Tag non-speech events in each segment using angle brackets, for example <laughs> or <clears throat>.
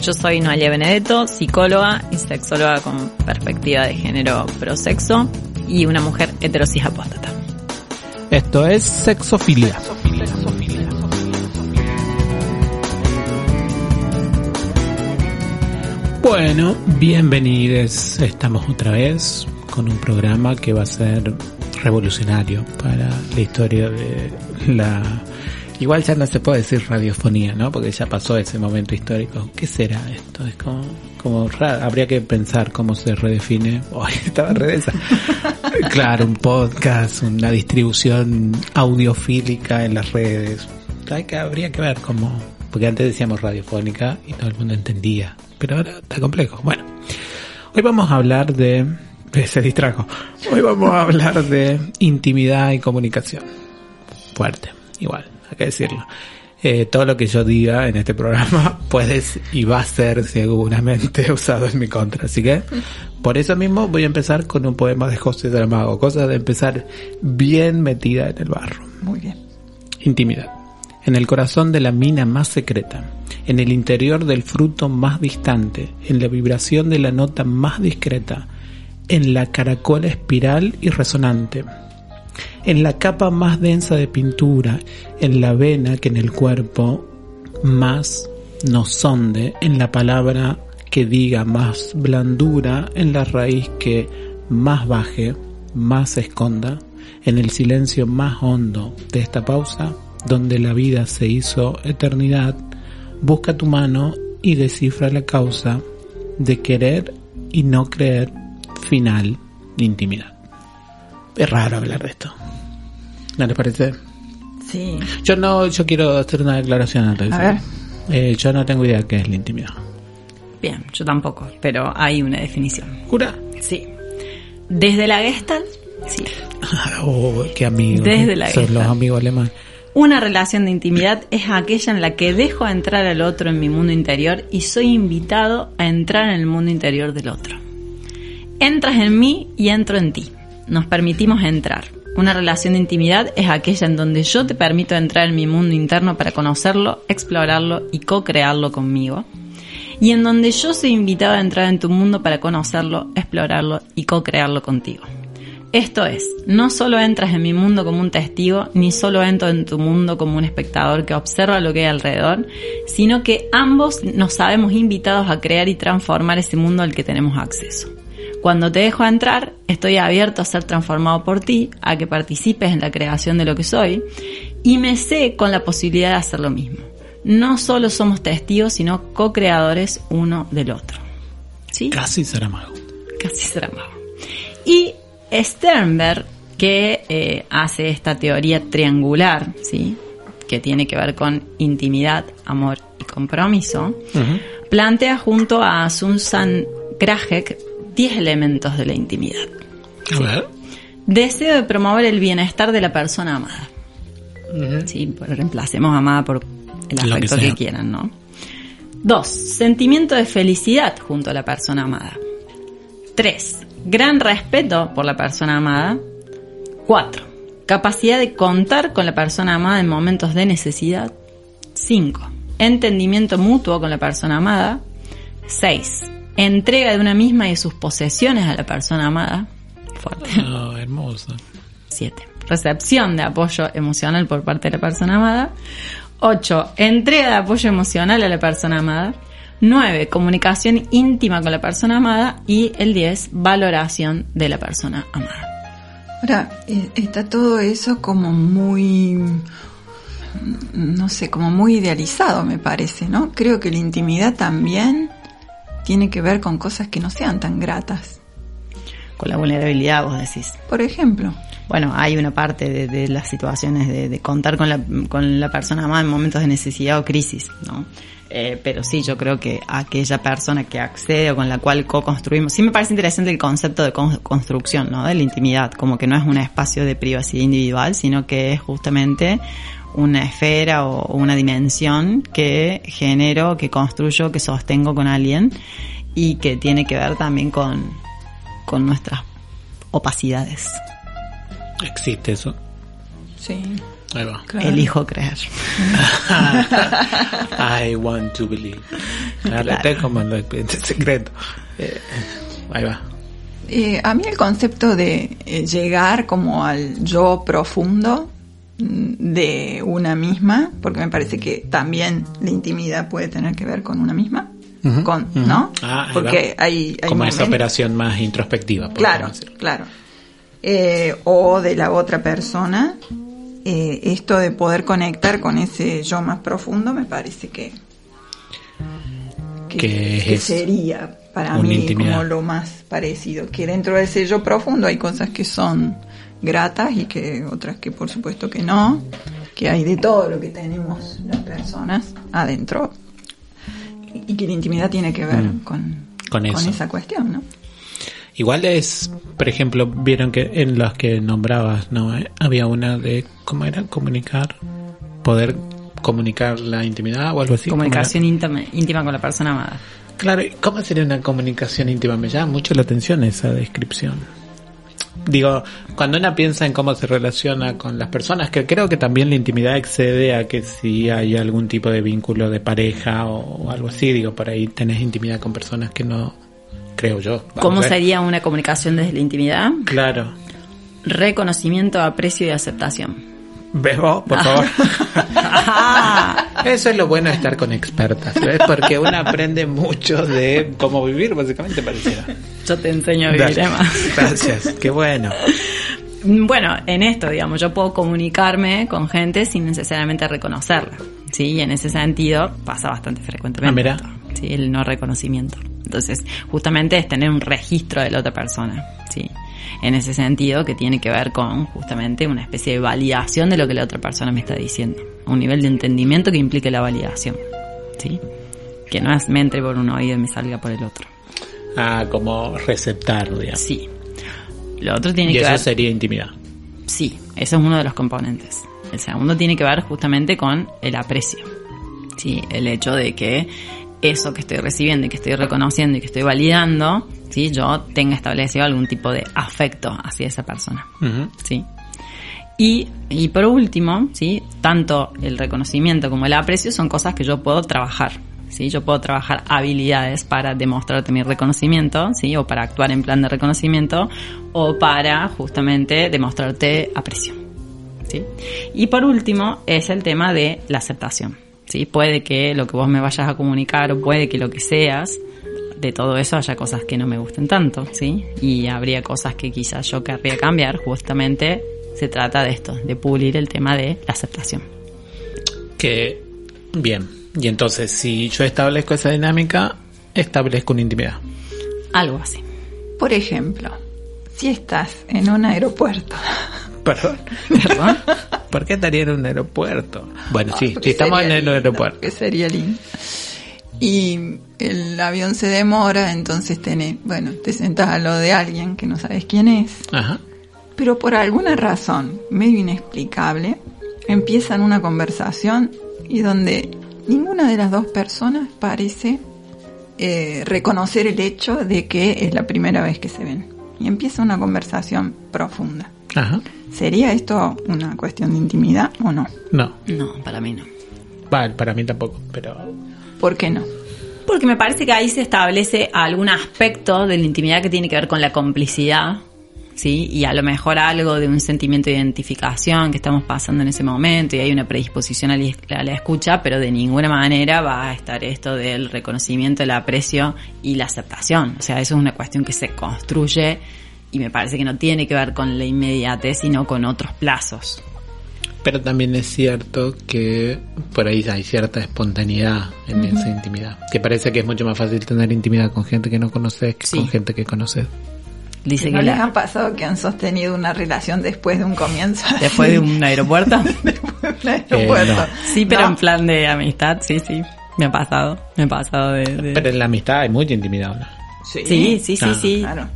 Yo soy Noelia Benedetto, psicóloga y sexóloga con perspectiva de género prosexo y una mujer heterosis apóstata. Esto es Sexofilia. Bueno, bienvenidos. Estamos otra vez con un programa que va a ser revolucionario para la historia de la... Igual ya no se puede decir radiofonía, ¿no? Porque ya pasó ese momento histórico. ¿Qué será esto? Es como, como raro. Habría que pensar cómo se redefine. <laughs> Hoy estaba redesa. <laughs> claro, un podcast, una distribución audiofílica en las redes. Hay que, habría que ver cómo, porque antes decíamos radiofónica y todo el mundo entendía, pero ahora está complejo. Bueno, hoy vamos a hablar de... <laughs> Se distrajo. Hoy vamos a hablar de intimidad y comunicación. Fuerte, igual, hay que decirlo. Eh, todo lo que yo diga en este programa <laughs> puede y va a ser seguramente <laughs> usado en mi contra. Así que, por eso mismo voy a empezar con un poema de José Saramago. Cosa de empezar bien metida en el barro. Muy bien. Intimidad en el corazón de la mina más secreta, en el interior del fruto más distante, en la vibración de la nota más discreta, en la caracola espiral y resonante, en la capa más densa de pintura, en la vena que en el cuerpo más nos sonde, en la palabra que diga más blandura, en la raíz que más baje, más esconda, en el silencio más hondo de esta pausa, donde la vida se hizo eternidad, busca tu mano y descifra la causa de querer y no creer final intimidad. Es raro hablar de esto. ¿No les parece? Sí. Yo no, yo quiero hacer una declaración antes. A ver. Eh, yo no tengo idea qué es la intimidad. Bien, yo tampoco, pero hay una definición. ¿Jura? Sí. Desde la Gestalt, sí. <laughs> oh, qué amigos. Desde la Son los amigos alemanes. Una relación de intimidad es aquella en la que dejo entrar al otro en mi mundo interior y soy invitado a entrar en el mundo interior del otro. Entras en mí y entro en ti. Nos permitimos entrar. Una relación de intimidad es aquella en donde yo te permito entrar en mi mundo interno para conocerlo, explorarlo y co-crearlo conmigo. Y en donde yo soy invitado a entrar en tu mundo para conocerlo, explorarlo y co-crearlo contigo. Esto es, no solo entras en mi mundo como un testigo, ni solo entro en tu mundo como un espectador que observa lo que hay alrededor, sino que ambos nos sabemos invitados a crear y transformar ese mundo al que tenemos acceso. Cuando te dejo entrar, estoy abierto a ser transformado por ti, a que participes en la creación de lo que soy, y me sé con la posibilidad de hacer lo mismo. No solo somos testigos, sino co-creadores uno del otro. ¿Sí? Casi Saramago. casi Saramago. Y Sternberg, que eh, hace esta teoría triangular, ¿sí? que tiene que ver con intimidad, amor y compromiso, plantea junto a Susan Krajek 10 elementos de la intimidad. A ver. Deseo de promover el bienestar de la persona amada. Sí, pues reemplacemos amada por el Lo que afecto que, quieran, ¿no? Dos, sentimiento de felicidad junto a la persona amada. Tres, gran respeto por la persona amada. Cuatro, capacidad de contar con la persona amada en momentos de necesidad. Cinco, entendimiento mutuo con la persona amada. Seis, entrega de una misma y de sus posesiones a la persona amada. Fuerte. Oh, hermoso. 7. Recepción de apoyo emocional por parte de la persona amada. 8. Entrega de apoyo emocional a la persona amada. 9. Comunicación íntima con la persona amada. Y el 10. Valoración de la persona amada. Ahora, eh, está todo eso como muy, no sé, como muy idealizado, me parece, ¿no? Creo que la intimidad también tiene que ver con cosas que no sean tan gratas. con la vulnerabilidad, vos decís. Por ejemplo. Bueno, hay una parte de, de las situaciones de, de, contar con la, con la persona más en momentos de necesidad o crisis, ¿no? Eh, pero sí, yo creo que aquella persona que accede o con la cual co-construimos, sí me parece interesante el concepto de construcción, ¿no? De la intimidad, como que no es un espacio de privacidad individual, sino que es justamente una esfera o una dimensión que genero, que construyo, que sostengo con alguien y que tiene que ver también con, con nuestras opacidades. ¿Existe eso? Sí. Ahí va. Claro. Elijo creer. <laughs> I want to believe. Claro, claro. Este es como el secreto. Eh, ahí va. Eh, a mí el concepto de eh, llegar como al yo profundo de una misma, porque me parece que también la intimidad puede tener que ver con una misma, uh -huh, con, uh -huh. ¿no? Ah, porque hay, hay, como esa operación más introspectiva. Claro, claro. Eh, o de la otra persona, eh, esto de poder conectar con ese yo más profundo me parece que, que, que, que sería para mí intimidad. como lo más parecido. Que dentro de ese yo profundo hay cosas que son gratas y que otras que por supuesto que no, que hay de todo lo que tenemos las personas adentro y que la intimidad tiene que ver mm. con, con, con esa cuestión, ¿no? Igual es, por ejemplo, vieron que en los que nombrabas, ¿no? Eh, había una de, ¿cómo era? Comunicar, poder comunicar la intimidad o algo así. Comunicación íntima, íntima con la persona amada. Claro, ¿cómo sería una comunicación íntima? Me llama mucho la atención esa descripción. Digo, cuando una piensa en cómo se relaciona con las personas, que creo que también la intimidad excede a que si hay algún tipo de vínculo de pareja o, o algo así, digo, por ahí tenés intimidad con personas que no, creo yo. ¿Cómo sería una comunicación desde la intimidad? Claro. Reconocimiento, aprecio y aceptación. ¿Ves vos, por favor? <laughs> Eso es lo bueno de estar con expertas, ¿ves? Porque uno <laughs> aprende mucho de cómo vivir, básicamente, pareciera. Yo te enseño a vivir, Emma. <laughs> Gracias, qué bueno. Bueno, en esto, digamos, yo puedo comunicarme con gente sin necesariamente reconocerla, ¿sí? Y en ese sentido pasa bastante frecuentemente. Ah, mira. Sí, el no reconocimiento. Entonces, justamente es tener un registro de la otra persona, ¿sí? En ese sentido, que tiene que ver con justamente una especie de validación de lo que la otra persona me está diciendo. Un nivel de entendimiento que implique la validación, ¿sí? Que no es me entre por un oído y me salga por el otro. Ah, como receptar, digamos. Sí. Lo otro tiene y que eso ver... sería intimidad. Sí, ese es uno de los componentes. El segundo tiene que ver justamente con el aprecio. Sí, el hecho de que eso que estoy recibiendo y que estoy reconociendo y que estoy validando, ¿sí? yo tenga establecido algún tipo de afecto hacia esa persona. Uh -huh. ¿sí? Y, y por último, ¿sí? tanto el reconocimiento como el aprecio son cosas que yo puedo trabajar. ¿Sí? Yo puedo trabajar habilidades para demostrarte mi reconocimiento, ¿sí? o para actuar en plan de reconocimiento, o para justamente demostrarte aprecio. ¿sí? Y por último es el tema de la aceptación. ¿sí? Puede que lo que vos me vayas a comunicar o puede que lo que seas, de todo eso haya cosas que no me gusten tanto, ¿sí? Y habría cosas que quizás yo querría cambiar, justamente se trata de esto, de pulir el tema de la aceptación. Que, bien, y entonces si yo establezco esa dinámica, establezco una intimidad. Algo así. Por ejemplo, si estás en un aeropuerto. <laughs> Perdón. ¿Perdón? <laughs> ¿Por qué estaría en un aeropuerto? Bueno, sí, si estamos en el lindo, aeropuerto. Que sería lindo. Y el avión se demora, entonces tenés, bueno, te sentás a lo de alguien que no sabes quién es. Ajá. Pero por alguna razón, medio inexplicable, empiezan una conversación y donde ninguna de las dos personas parece eh, reconocer el hecho de que es la primera vez que se ven. Y empieza una conversación profunda. Ajá. ¿Sería esto una cuestión de intimidad o no? No. No, para mí no. Vale, para mí tampoco, pero... ¿Por qué no? Porque me parece que ahí se establece algún aspecto de la intimidad que tiene que ver con la complicidad, ¿sí? Y a lo mejor algo de un sentimiento de identificación que estamos pasando en ese momento y hay una predisposición a la, escucha, pero de ninguna manera va a estar esto del reconocimiento, el aprecio y la aceptación. O sea, eso es una cuestión que se construye y me parece que no tiene que ver con la inmediatez, sino con otros plazos. Pero también es cierto que por ahí hay cierta espontaneidad en esa intimidad. Que parece que es mucho más fácil tener intimidad con gente que no conoces que Sí. con gente que conoces. Dice ¿No que les la- han pasado que han sostenido una relación después de un comienzo? <laughs> después de un <laughs> aeropuerto. <laughs> Después de un aeropuerto. no. Sí, pero No. en plan de amistad, sí, sí. Me ha pasado, me ha pasado de... de- Pero en la amistad hay mucha intimidad, ¿no? Sí, sí, sí, Claro. sí. Claro.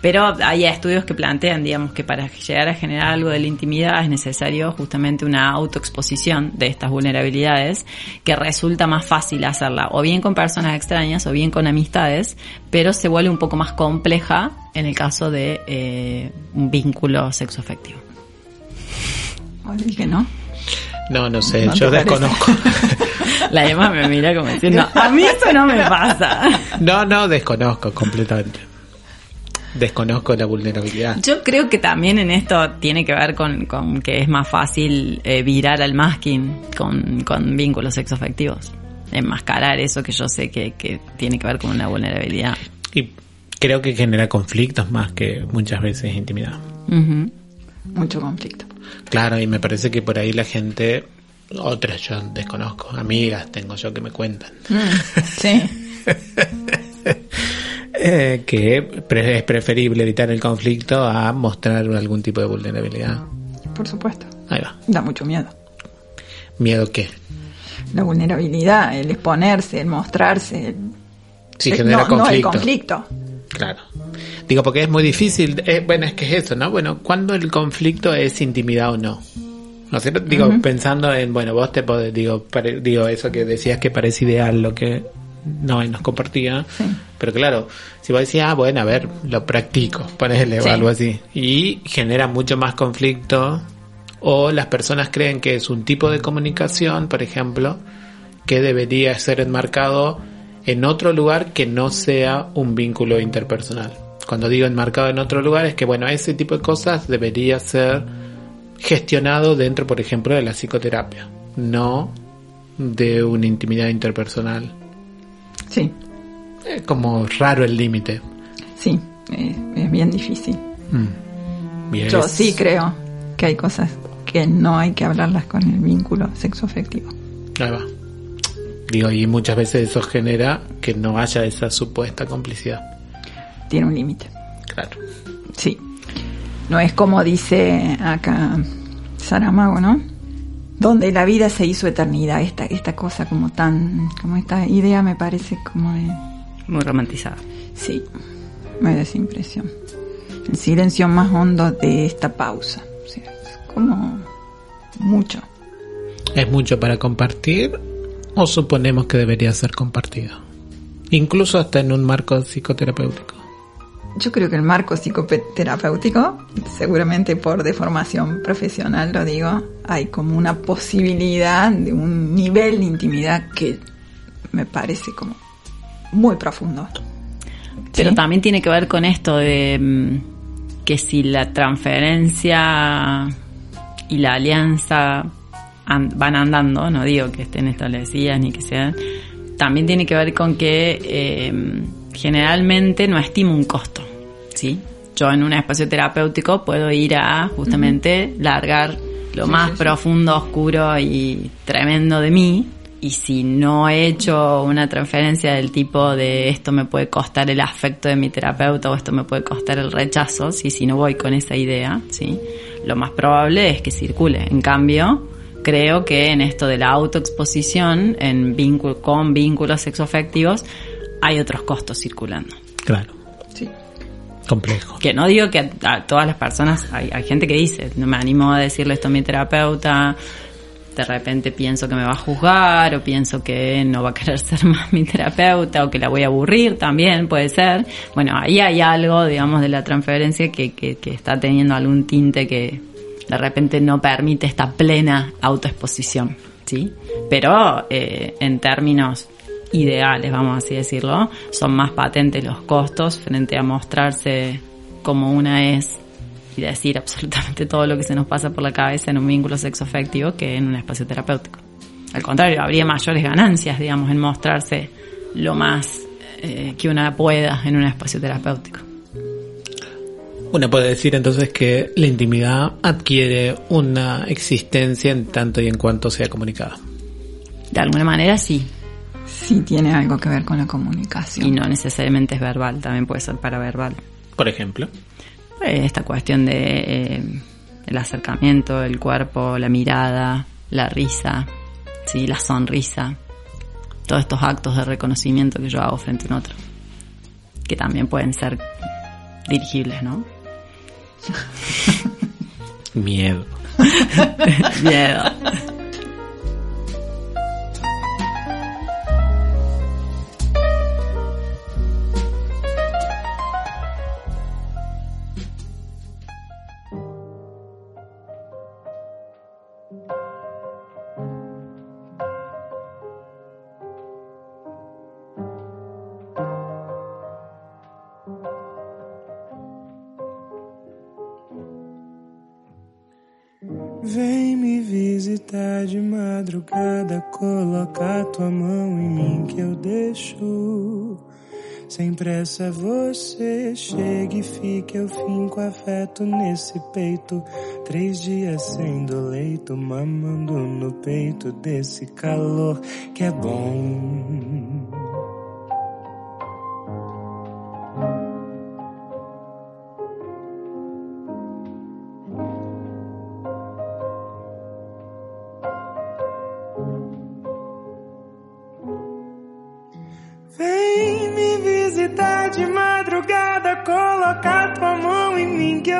Pero hay estudios que plantean, digamos, que para llegar a generar algo de la intimidad es necesario justamente una autoexposición de estas vulnerabilidades, que resulta más fácil hacerla o bien con personas extrañas o bien con amistades, pero se vuelve un poco más compleja en el caso de eh, un vínculo sexoafectivo. Dije, ¿no? No, no sé, ¿No te yo parece? desconozco. <laughs> La Emma me mira como diciendo, a mí eso no me pasa. No, no, desconozco completamente. Desconozco la vulnerabilidad. Yo creo que también en esto tiene que ver con, con que es más fácil eh, virar al masking con, con vínculos sexoafectivos. Enmascarar eso que yo sé que, que tiene que ver con una vulnerabilidad. Y creo que genera conflictos más que muchas veces intimidad. Mucho conflicto. Claro, y me parece que por ahí la gente, otras yo desconozco, amigas tengo yo que me cuentan, Sí. <laughs> eh, que pre- es preferible evitar el conflicto a mostrar algún tipo de vulnerabilidad. Por supuesto. Ahí va. Da mucho miedo. ¿Miedo qué? La vulnerabilidad, el exponerse, el mostrarse. el- el- genera no, no, el conflicto. conflicto. Claro. Digo, porque es muy difícil. eh, bueno, es que es eso, ¿no? Bueno, ¿cuándo el conflicto es intimidad o no? ¿No cierto? Digo, pensando en, bueno, vos te podés, digo, pare- digo, eso que decías que parece ideal lo que no nos compartía. Sí. Pero claro, si vos decías, ah, bueno, a ver, lo practico, ponele o Sí. algo así. Y genera mucho más conflicto. O las personas creen que es un tipo de comunicación, por ejemplo, que debería ser enmarcado en otro lugar que no sea un vínculo interpersonal. Cuando digo enmarcado en otro lugar es que, bueno, ese tipo de cosas debería ser gestionado dentro, por ejemplo, de la psicoterapia, no de una intimidad interpersonal. Sí, Es como raro el límite. sí. eh, es bien difícil. Bien, Yo sí creo que hay cosas que no hay que hablarlas con el vínculo sexoafectivo. Ahí va. Digo, y muchas veces eso genera que no haya esa supuesta complicidad. Tiene un límite. Claro. Sí. No es como dice acá Saramago, ¿no? Donde la vida se hizo eternidad. Esta, esta cosa como tan, como esta idea me parece como de, Muy romantizada. sí, me da esa impresión. El silencio más hondo de esta pausa. O sea, es como mucho. ¿Es mucho para compartir o suponemos que debería ser compartido? Incluso hasta en un marco psicoterapéutico. Yo creo que el marco psicoterapéutico, seguramente por deformación profesional lo digo, hay como una posibilidad de un nivel de intimidad que me parece como muy profundo. Pero ¿Sí? también tiene que ver con esto de mm, que si la transferencia y la alianza an- van andando, no digo que estén establecidas ni que sean, también tiene que ver con que eh, generalmente no estimo un costo, ¿sí? Yo en un espacio terapéutico puedo ir a justamente largar lo Sí, más sí. profundo, oscuro y tremendo de mí. Y si no he hecho una transferencia del tipo de esto me puede costar el afecto de mi terapeuta o esto me puede costar el rechazo, ¿sí? si no voy con esa idea, ¿sí? lo más probable es que circule. En cambio, creo que en esto de la autoexposición en vínculo, con vínculos sexoafectivos hay otros costos circulando. Claro. Sí. Complejo. Que no digo que a, a todas las personas, hay, hay gente que dice, no me animo a decirle esto a mi terapeuta, de repente pienso que me va a juzgar o pienso que no va a querer <laughs> ser más mi terapeuta o que la voy a aburrir también, puede ser. Bueno, ahí hay algo, digamos, de la transferencia que, que, está teniendo algún tinte que de repente no permite esta plena autoexposición, ¿sí? Pero eh, en términos ideales, vamos así decirlo, son más patentes los costos frente a mostrarse como una es y decir absolutamente todo lo que se nos pasa por la cabeza en un vínculo sexoafectivo que en un espacio terapéutico. Al contrario, habría mayores ganancias, digamos, en mostrarse lo más eh, que una pueda en un espacio terapéutico. Uno puede decir entonces que la intimidad adquiere una existencia en tanto y en cuanto sea comunicada. De alguna manera sí, Sí tiene algo que ver con la comunicación. y no necesariamente es verbal, también puede ser paraverbal. Por ejemplo. Eh, esta cuestión de eh, el acercamiento, el cuerpo, la mirada, la risa, sí, la sonrisa, todos estos actos de reconocimiento que yo hago frente a un otro, que también pueden ser dirigibles, ¿no? Miedo. <laughs> Miedo. Você chega e fica, eu finco afeto nesse peito. Três dias sendo leito, mamando no peito desse calor que é bom.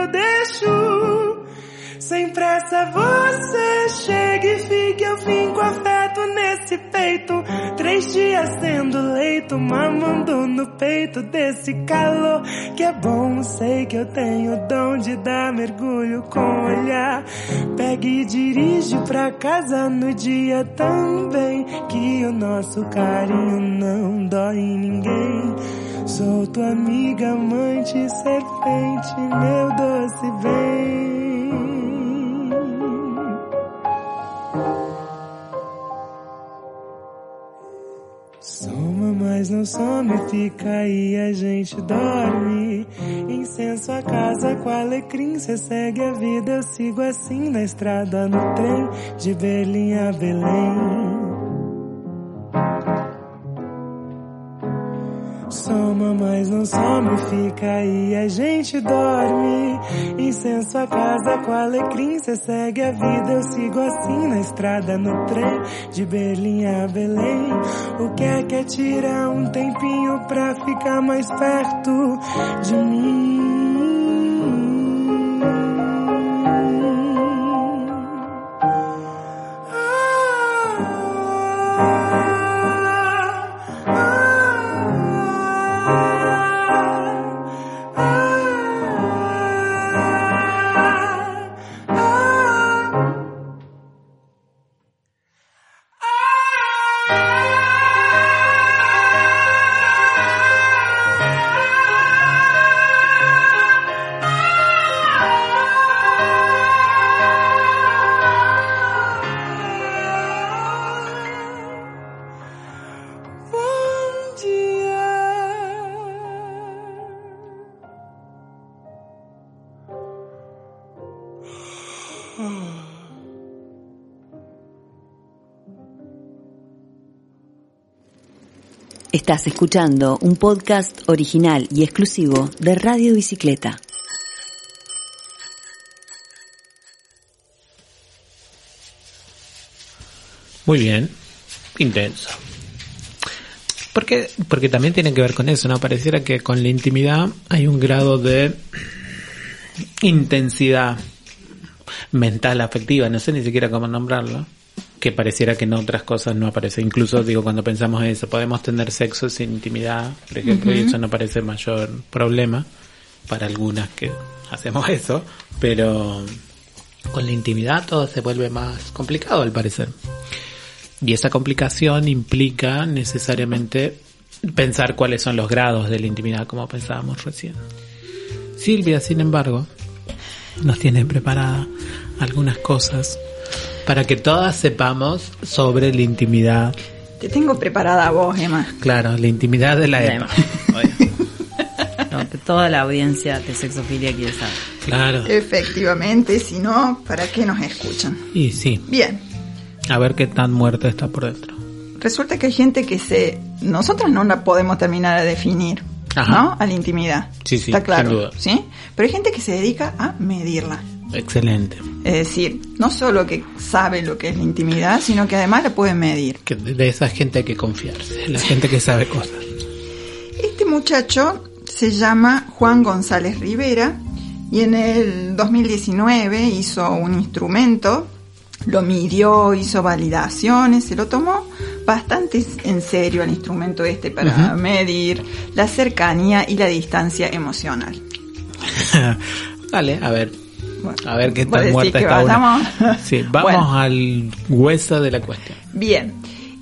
Eu deixo. Sem pressa você chega e fica, eu finco afeto nesse peito. Três dias sendo leito, mamando no peito desse calor que é bom. Sei que eu tenho dom de dar mergulho com olhar. Pega e dirige pra casa no dia também. Que o nosso carinho não dói em ninguém. Sou tua amiga, amante, serpente, meu doce bem. Soma, mas não some, fica aí, a gente dorme. Incenso a casa com alecrim, cê segue a vida, eu sigo assim na estrada, no trem, de Berlim a Belém. Mas não some, fica aí, a gente dorme. Incenso a casa com alecrim, cê segue a vida, eu sigo assim na estrada, no trem, de Berlim a Belém. O que é que é tirar um tempinho pra ficar mais perto de mim? Estás escuchando un podcast original y exclusivo de Radio Bicicleta. Muy bien. Intenso. Porque, porque también tiene que ver con eso, ¿no? Pareciera que con la intimidad hay un grado de intensidad mental, afectiva, no sé ni siquiera cómo nombrarlo, que pareciera que en otras cosas no aparece. Incluso, digo, cuando pensamos en eso, podemos tener sexo sin intimidad, por ejemplo, y eso no parece mayor problema para algunas que hacemos eso, pero con la intimidad todo se vuelve más complicado al parecer. Y esa complicación implica necesariamente pensar cuáles son los grados de la intimidad, como pensábamos recién. Silvia, sin embargo, nos tiene preparada algunas cosas para que todas sepamos sobre la intimidad. Te tengo preparada a vos, Emma. Claro, la intimidad de la EPA. No, toda la audiencia de sexofilia quiere saber. Claro. Efectivamente, si no, ¿para qué nos escuchan? Y sí, Bien, a ver qué tan muerta está por dentro. resulta que hay gente que se... Nosotros no la podemos terminar de definir. Ajá. ¿no? A la intimidad. Sí, sí, Está claro. sin duda. ¿sí? Pero hay gente que se dedica a medirla. Excelente. Es decir, no solo que sabe lo que es la intimidad, sino que además la puede medir. Que de esa gente hay que confiarse, la gente que sabe cosas. Este muchacho se llama Juan González Rivera y en el 2019 hizo un instrumento, lo midió, hizo validaciones, se lo tomó bastante en serio el instrumento este para medir la cercanía y la distancia emocional. <laughs> Dale, a ver. Bueno, A ver qué tan muerta está una. <laughs> Sí, vamos Bueno. al hueso de la cuestión. Bien,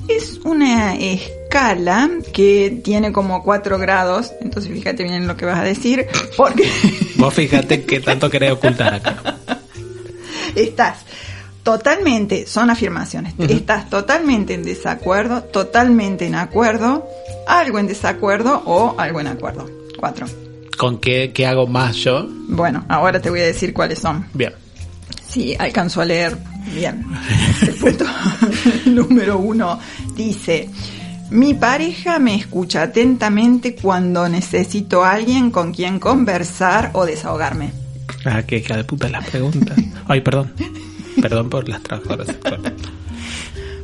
es una escala que tiene como cuatro grados, entonces fíjate bien en lo que vas a decir, porque <laughs> Vos fíjate qué tanto querés ocultar acá. <laughs> estás totalmente, son afirmaciones, estás totalmente en desacuerdo, totalmente en acuerdo, algo en desacuerdo o algo en acuerdo. Cuatro. ¿Con qué, qué hago más yo? Bueno, ahora te voy a decir cuáles son. Bien. Sí, alcanzo a leer bien. El punto <laughs> número uno dice, mi pareja me escucha atentamente cuando necesito a alguien con quien conversar o desahogarme. Ah, qué hija de puta las preguntas. Ay, perdón. Perdón por las sexuales.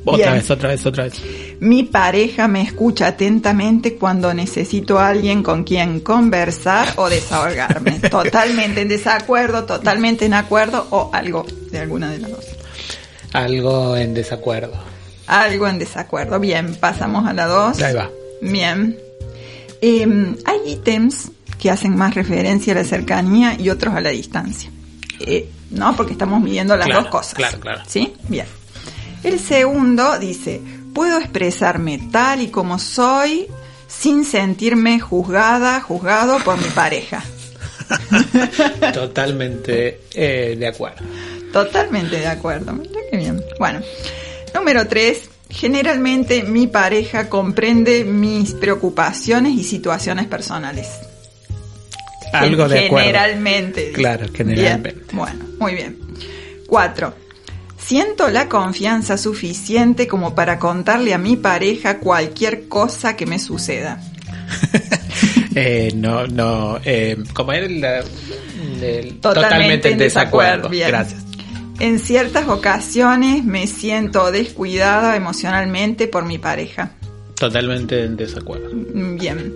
Otra Bien. vez, otra vez, otra vez. Mi pareja me escucha atentamente cuando necesito a alguien con quien conversar o desahogarme. <laughs> Totalmente en desacuerdo, totalmente en acuerdo o algo de alguna de las dos. Algo en desacuerdo. Algo en desacuerdo. Bien, pasamos a la dos. Ahí va. Bien. Eh, hay ítems que hacen más referencia a la cercanía y otros a la distancia. Eh, ¿No? Porque estamos midiendo las Claro, dos cosas. claro, claro. ¿Sí? Bien. El segundo dice, puedo expresarme tal y como soy sin sentirme juzgada, juzgado por mi pareja. <laughs> Totalmente eh, de acuerdo. Totalmente de acuerdo. Mira qué bien. Bueno, número tres. Generalmente mi pareja comprende mis preocupaciones y situaciones personales. Algo de acuerdo. Generalmente. Claro, generalmente. Bien, Bueno, muy bien. Cuatro. Siento la confianza suficiente como para contarle a mi pareja cualquier cosa que me suceda. <laughs> Eh, no, no. Eh, como era el, el- Totalmente en desacuerdo, bien. Gracias. En ciertas ocasiones me siento descuidada emocionalmente por mi pareja. Totalmente en desacuerdo. Bien.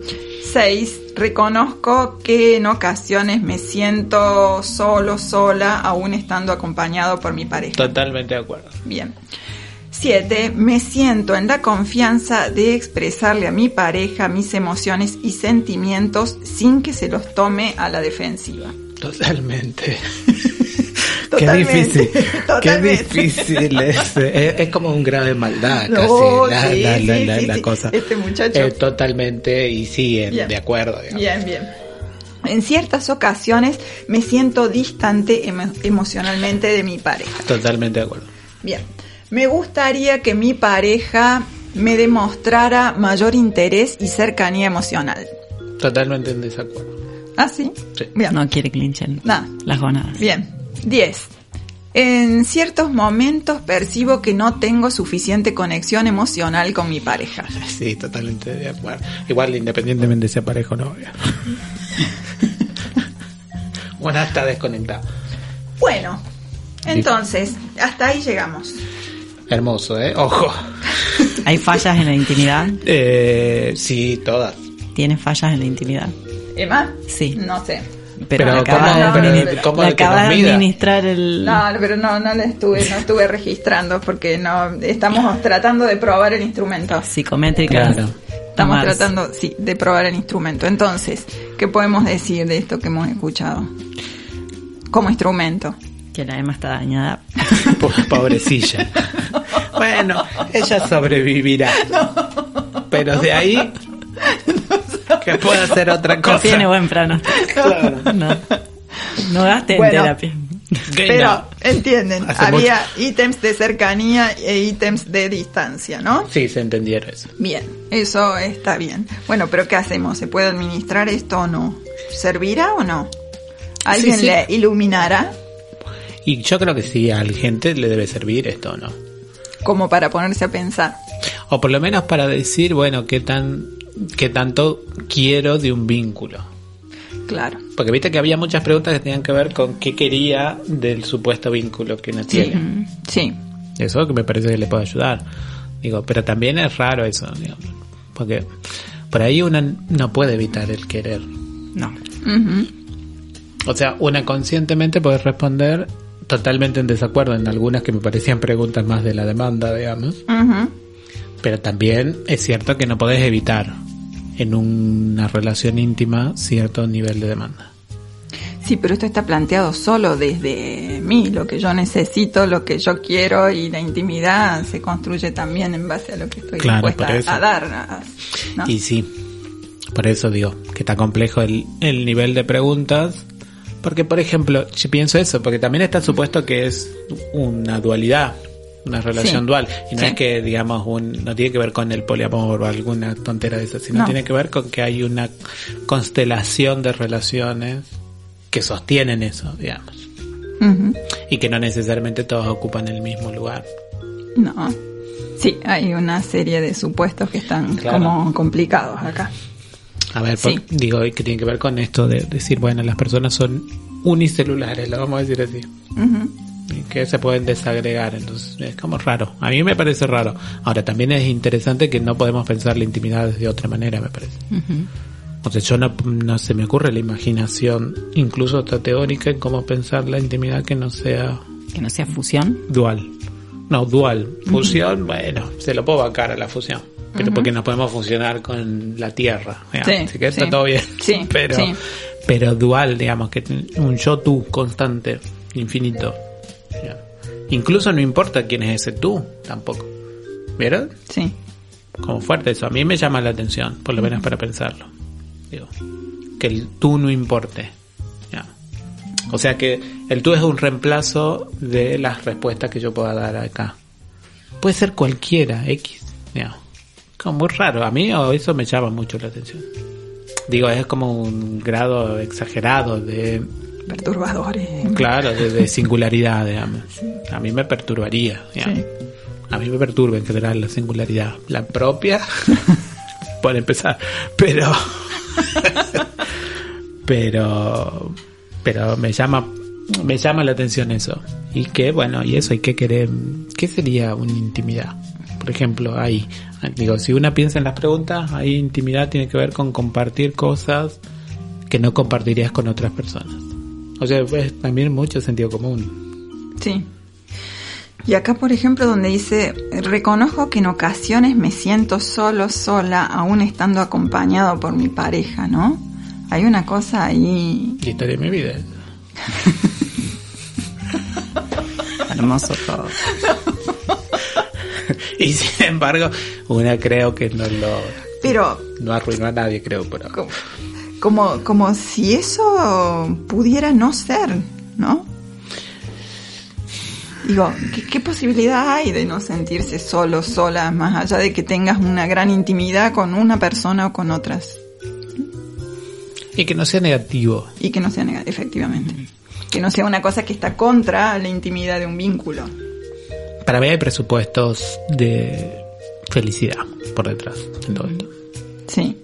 6. Reconozco que en ocasiones me siento solo, sola, aún estando acompañado por mi pareja. Totalmente de acuerdo. Bien. 7. Me siento en la confianza de expresarle a mi pareja mis emociones y sentimientos sin que se los tome a la defensiva. Totalmente. <laughs> <laughs> Totalmente, Qué difícil. totalmente. Qué difícil es. es. es como un grado de maldad No, casi la, sí, la- la- sí, la- sí, la sí. cosa. Este muchacho. Eh, totalmente y sí, en- de acuerdo. digamos. Bien, bien. En ciertas ocasiones me siento distante emo- emocionalmente de mi pareja. Totalmente de acuerdo. Bien. Me gustaría que mi pareja me demostrara mayor interés y cercanía emocional. Totalmente en desacuerdo. ¿Ah, sí? Sí. Bien. No quiere clinchen Nada. las gonadas. Bien. 10. En ciertos momentos percibo que no tengo suficiente conexión emocional con mi pareja. <laughs> Sí, totalmente de acuerdo. Igual independientemente sea pareja o no. obvio. <laughs> Bueno, está desconectado. Bueno, entonces, hasta ahí llegamos. Hermoso, ¿eh? Ojo. <laughs> ¿Hay fallas en la intimidad? Eh, sí, todas. ¿Tiene fallas en la intimidad? ¿Emma? Sí. No sé. Pero, Pero acabas ¿cómo- de, pero cómo administrar el... No, pero no, no le estuve, no estuve registrando porque no estamos tratando de probar el instrumento. psicométricas. Claro. Estamos Tomás. tratando, sí, de probar el instrumento. Entonces, ¿qué podemos decir de esto que hemos escuchado? Como instrumento. Que la Emma está dañada. <laughs> Po- Pobrecilla. <laughs> Bueno, ella sobrevivirá. Pero de ahí que pueda hacer otra <laughs> No cosa. tiene buen pronóstico. Claro. <laughs> No, no gaste Bueno. en terapia. Pero, entienden, Hace había ítems de cercanía e ítems de distancia, ¿no? Sí, se entendieron eso. Bien, eso está bien. Bueno, pero ¿qué hacemos? ¿Se puede administrar esto o no? ¿Servirá o no? ¿Alguien Sí, sí. le iluminará Y yo creo que sí, a la gente le debe servir esto, ¿no? como para ponerse a pensar? O por lo menos para decir, bueno, qué tan qué tanto quiero de un vínculo. Claro. Porque viste que había muchas preguntas que tenían que ver con qué quería del supuesto vínculo que uno tiene. Sí. Eso que me parece que le puede ayudar. Digo, pero también es raro eso, digo, porque por ahí uno no puede evitar el querer. No. O sea, una conscientemente puede responder totalmente en desacuerdo en algunas que me parecían preguntas más de la demanda, digamos. Pero también es cierto que no podés evitar en una relación íntima cierto nivel de demanda. Sí, pero esto está planteado solo desde mí, lo que yo necesito, lo que yo quiero y la intimidad se construye también en base a lo que estoy Claro, dispuesta a dar. Y sí, por eso digo que está complejo el, el nivel de preguntas. Porque, por ejemplo, yo pienso eso, porque también está supuesto que es una dualidad, una relación Sí. dual. Y no Sí. es que, digamos, un, no tiene que ver con el poliamor o alguna tontera de esas, sino No. tiene que ver con que hay una constelación de relaciones que sostienen eso, digamos. Y que no necesariamente todos ocupan el mismo lugar. No. Sí, hay una serie de supuestos que están Claro. como complicados acá. A ver, por- Sí. digo, que tiene que ver con esto de decir, bueno, las personas son unicelulares, lo vamos a decir así. Que se pueden desagregar, entonces es como raro. A mí me parece raro. Ahora, también es interesante que no podemos pensar la intimidad de otra manera, me parece. Ujú. O sea, yo no, no se me ocurre la imaginación, incluso hasta teórica, en cómo pensar la intimidad que no sea Que no sea fusión. dual. No, dual. Fusión, bueno, se lo puedo bancar a la fusión. Pero porque no podemos funcionar con la Tierra. Sí, Así que está sí. todo bien. Sí, <laughs> pero, pero dual, digamos, que un yo-tú constante, infinito. Ya. Incluso no importa quién es ese tú, tampoco. ¿Vieron? Sí. Como fuerte eso. A mí me llama la atención, por lo menos para pensarlo. Digo, que el tú no importe. Ya. O sea que el tú es un reemplazo de las respuestas que yo pueda dar acá. Puede ser cualquiera, X. Ya. Como muy raro. A mí eso me llama mucho la atención. Digo, es como un grado exagerado de, Perturbadores. claro, de, de singularidad, digamos. A mí me perturbaría. digamos. Sí. A mí me perturba en general la singularidad. La propia, <laughs> por empezar. Pero, <laughs> pero, pero me llama, me llama la atención eso. Y que, bueno, y eso hay que querer, ¿qué sería una intimidad? Por ejemplo, ahí, digo, si una piensa en las preguntas, ahí intimidad tiene que ver con compartir cosas que no compartirías con otras personas. O sea, es también mucho sentido común. Sí. Y acá, por ejemplo, donde dice, reconozco que en ocasiones me siento solo, sola, aún estando acompañado por mi pareja, ¿no? Hay una cosa ahí. La historia de mi vida. <laughs> Hermoso todo. <laughs> Y sin embargo, una creo que no lo Pero no arruinó a nadie, creo, pero como, como, como si eso pudiera no ser, ¿no? Digo, ¿qué, qué posibilidad hay de no sentirse solo, sola, más allá de que tengas una gran intimidad con una persona o con otras? y que no sea negativo. Y que no sea negativo, efectivamente. Que no sea una cosa que está contra la intimidad de un vínculo. Para mí hay presupuestos de felicidad por detrás de todo esto. Sí,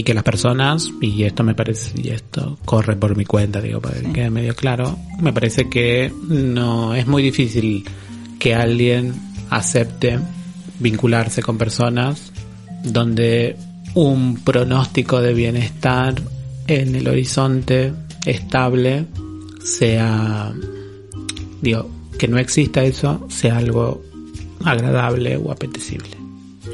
Y que las personas, y esto me parece, y esto corre por mi cuenta, digo, para que quede medio claro, me parece que no es muy difícil que alguien acepte vincularse con personas donde un pronóstico de bienestar en el horizonte estable sea, digo, que no exista eso, sea algo agradable o apetecible.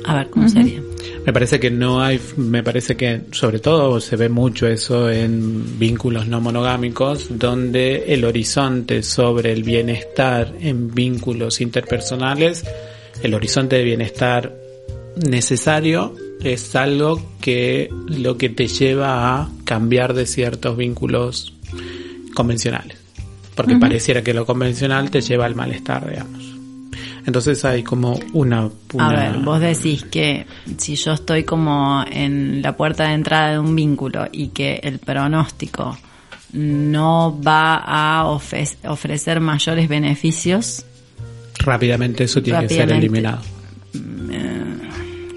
A ver, ¿cómo sería? Me parece que no hay, me parece que sobre todo se ve mucho eso en vínculos no monogámicos, donde el horizonte sobre el bienestar en vínculos interpersonales, el horizonte de bienestar necesario es algo que lo que te lleva a cambiar de ciertos vínculos convencionales. Porque pareciera que lo convencional te lleva al malestar, digamos. Entonces hay como una... A una- ver, vos decís que si yo estoy como en la puerta de entrada de un vínculo y que el pronóstico no va a ofrecer mayores beneficios, rápidamente eso tiene que ser eliminado.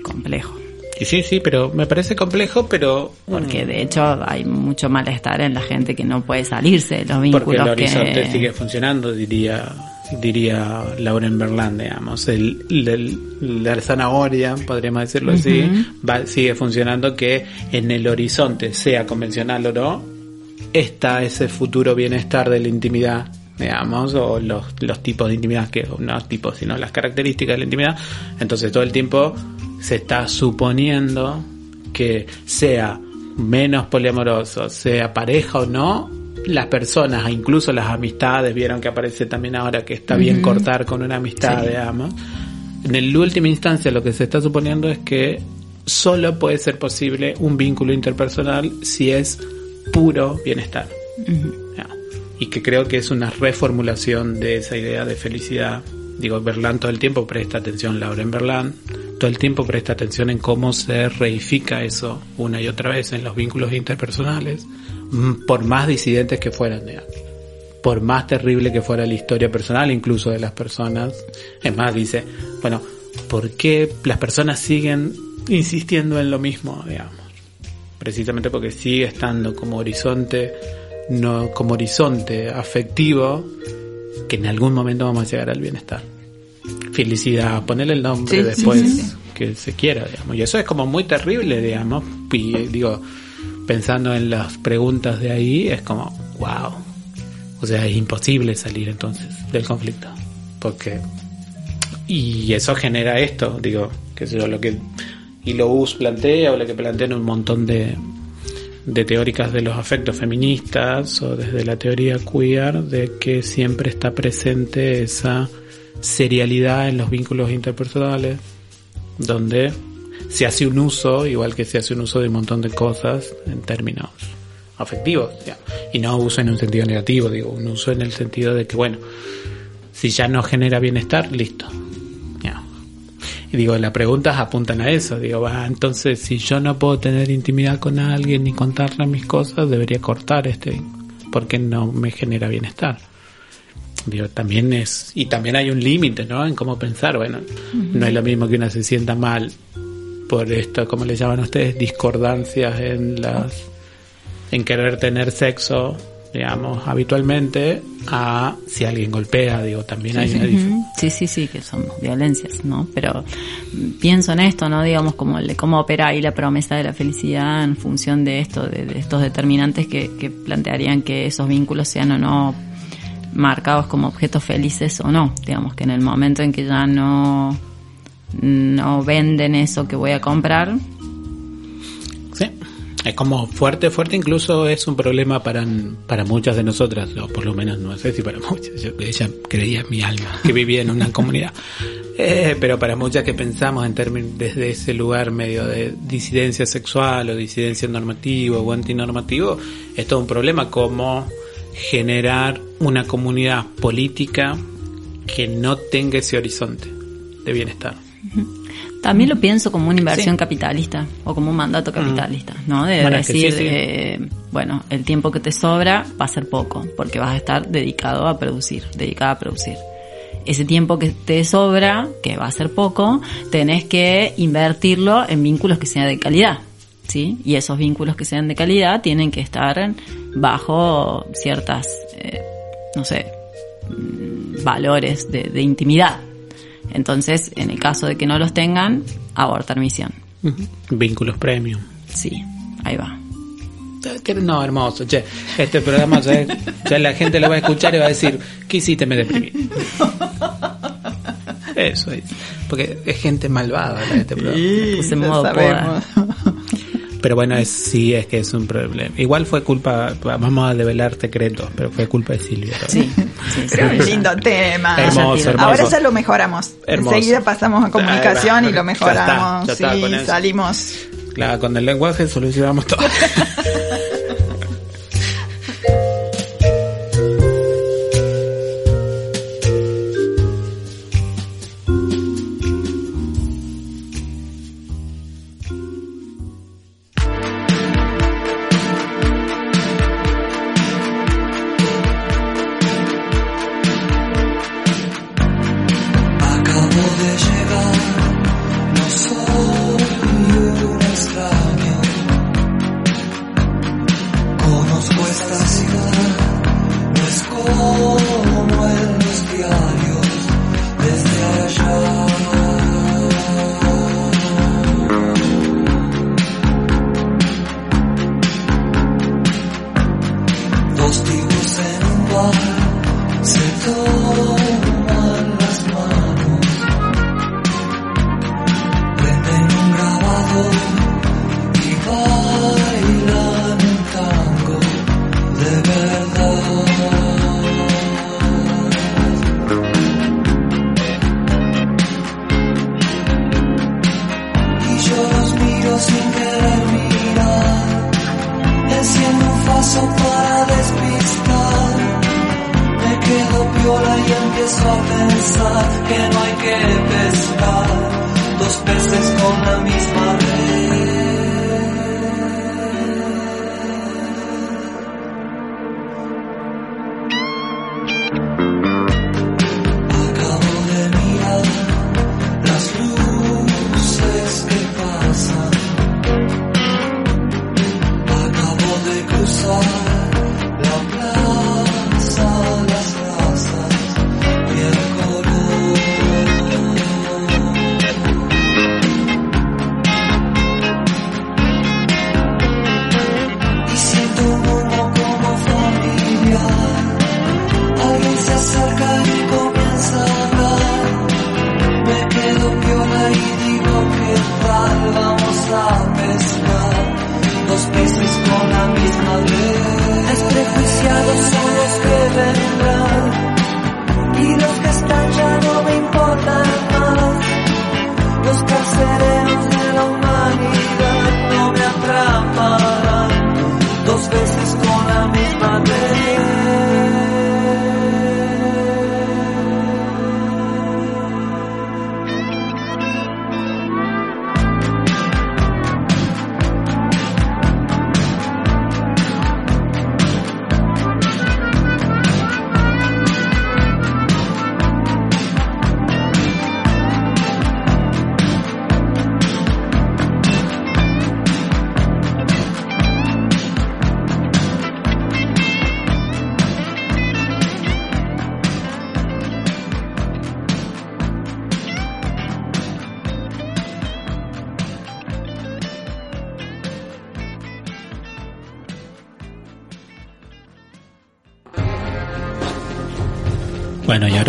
complejo. Y sí, sí, pero me parece complejo, pero... Porque de hecho hay mucho malestar en la gente que no puede salirse de los vínculos Porque el horizonte que... sigue funcionando, diría diría Lauren Berland, digamos. El, el- la zanahoria, podríamos decirlo así, va, sigue funcionando que en el horizonte, sea convencional o no, está ese futuro bienestar de la intimidad, digamos, o los, los tipos de intimidad, que no los tipos, sino las características de la intimidad. Entonces todo el tiempo se está suponiendo que sea menos poliamoroso, sea pareja o no, las personas, e incluso las amistades, vieron que aparece también ahora que está bien cortar con una amistad, digamos. En el última instancia lo que se está suponiendo es que solo puede ser posible un vínculo interpersonal si es puro bienestar. Y que creo que es una reformulación de esa idea de felicidad. Digo, Berlán todo el tiempo presta atención, Laura en Berlán, todo el tiempo presta atención en cómo se reifica eso una y otra vez en los vínculos interpersonales, por más disidentes que fueran, digamos. por más terrible que fuera la historia personal, incluso de las personas. Es más, dice, bueno, ¿por qué las personas siguen insistiendo en lo mismo, digamos? precisamente porque sigue estando como horizonte, no, como horizonte afectivo, que en algún momento vamos a llegar al bienestar. Felicidad, ponerle el nombre Sí, después sí, sí. que se quiera, digamos. Y eso es como muy terrible, digamos. Y digo, pensando en las preguntas de ahí, es como, wow. O sea, es imposible salir entonces del conflicto. Porque y eso genera esto, digo, que es lo que Hilo Bus plantea o lo que plantean un montón de, de teóricas de los afectos feministas o desde la teoría queer de que siempre está presente esa serialidad en los vínculos interpersonales donde se hace un uso, igual que se hace un uso de un montón de cosas en términos afectivos, digamos. y no uso en un sentido negativo, digo, un uso en el sentido de que, bueno, si ya no genera bienestar, listo. Ya. Y digo, las preguntas apuntan a eso. Digo, va, entonces si yo no puedo tener intimidad con alguien ni contarle mis cosas, debería cortar este, porque no me genera bienestar. Digo, también es, y también hay un límite, ¿no? En cómo pensar, bueno, no es lo mismo que una se sienta mal por esto, como le llaman ustedes, discordancias en las, en querer tener sexo, digamos, habitualmente, a si alguien golpea, digo, también hay una Ujú. Sí, sí, sí, que son violencias, ¿no? Pero mm, pienso en esto, ¿no? Digamos, como cómo opera ahí la promesa de la felicidad en función de esto, de, de estos determinantes que, que plantearían que esos vínculos sean o no marcados como objetos felices o no. Digamos que en el momento en que ya no, no venden eso que voy a comprar, Sí, es como fuerte, fuerte, incluso es un problema para, para muchas de nosotras, o por lo menos no sé si para muchas, yo- ella creía en mi alma, que vivía en una <laughs> comunidad, Eh, pero para muchas que pensamos en términos desde ese lugar medio de disidencia sexual o disidencia normativo o antinormativo, es todo un problema como generar una comunidad política que no tenga ese horizonte de bienestar. También lo pienso como una inversión Sí. capitalista o como un mandato capitalista, ¿no? De Bueno, es que decir, sí, sí. eh, bueno, el tiempo que te sobra va a ser poco, porque vas a estar dedicado a producir, dedicada a producir. Ese tiempo que te sobra, que va a ser poco, tenés que invertirlo en vínculos que sean de calidad, ¿sí? Y esos vínculos que sean de calidad tienen que estar bajo ciertas, eh, no sé, mm, valores de, de intimidad. Entonces, en el caso de que no los tengan, abortar misión. Vínculos premium. Sí, ahí va. No, hermoso. Che, este programa ya, ya la gente lo va a escuchar y va a decir, ¿qué hiciste? Me deprimí. <laughs> Eso es. Porque es gente malvada la de este programa. puse en lo modo sabemos. Pero bueno, es, sí, es que es un problema. Igual fue culpa, vamos a develar secretos, pero fue culpa de Silvia. Sí, sí, sí. Un lindo tema. Hermoso, hermoso. Ahora ya lo mejoramos. Hermoso. Enseguida pasamos a comunicación y lo Ya está, mejoramos. ya está, sí, salimos. Claro, con el lenguaje solucionamos todo. <laughs>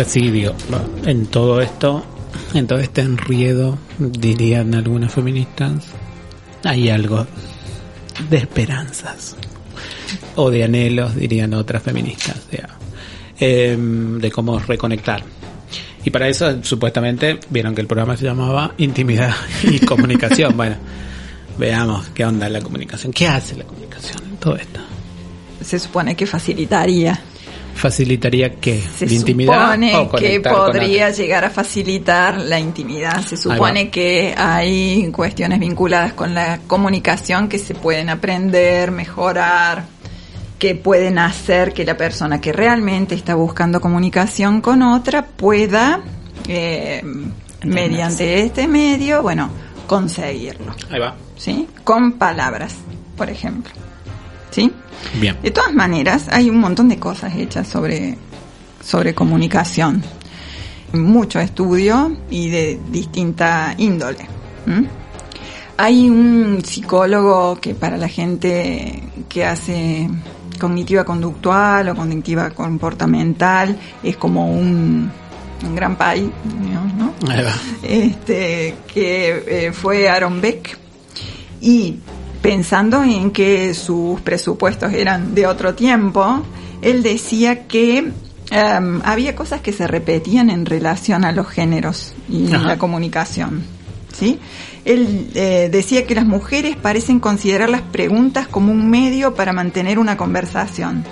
Digo, en todo esto, en todo este enriedo, dirían algunas feministas, hay algo de esperanzas. O de anhelos, dirían otras feministas, ya. Em, de cómo reconectar. Y para eso, supuestamente, vieron que el programa se llamaba Intimidad y Comunicación. <laughs> bueno, veamos qué onda la comunicación. ¿Qué hace la comunicación en todo esto? Se supone que facilitaría. ¿Facilitaría qué? Se ¿La intimidad? supone o que podría llegar a facilitar la intimidad. Se supone que hay cuestiones vinculadas con la comunicación que se pueden aprender, mejorar, que pueden hacer que la persona que realmente está buscando comunicación con otra pueda, eh, mediante este medio, bueno, conseguirlo. Ahí va. ¿Sí? Con palabras, por ejemplo. ¿Sí? Bien. De todas maneras, hay un montón de cosas hechas sobre, sobre comunicación. Mucho estudio y de distinta índole. Hay un psicólogo que para la gente que hace cognitiva conductual o cognitiva comportamental es como un, un gran país, ¿no? Este, que eh, fue Aaron Beck. Y pensando en que sus presupuestos eran de otro tiempo, él decía que em, había cosas que se repetían en relación a los géneros y Ajá. la comunicación. ¿sí? Él eh, decía que las mujeres parecen considerar las preguntas como un medio para mantener una conversación,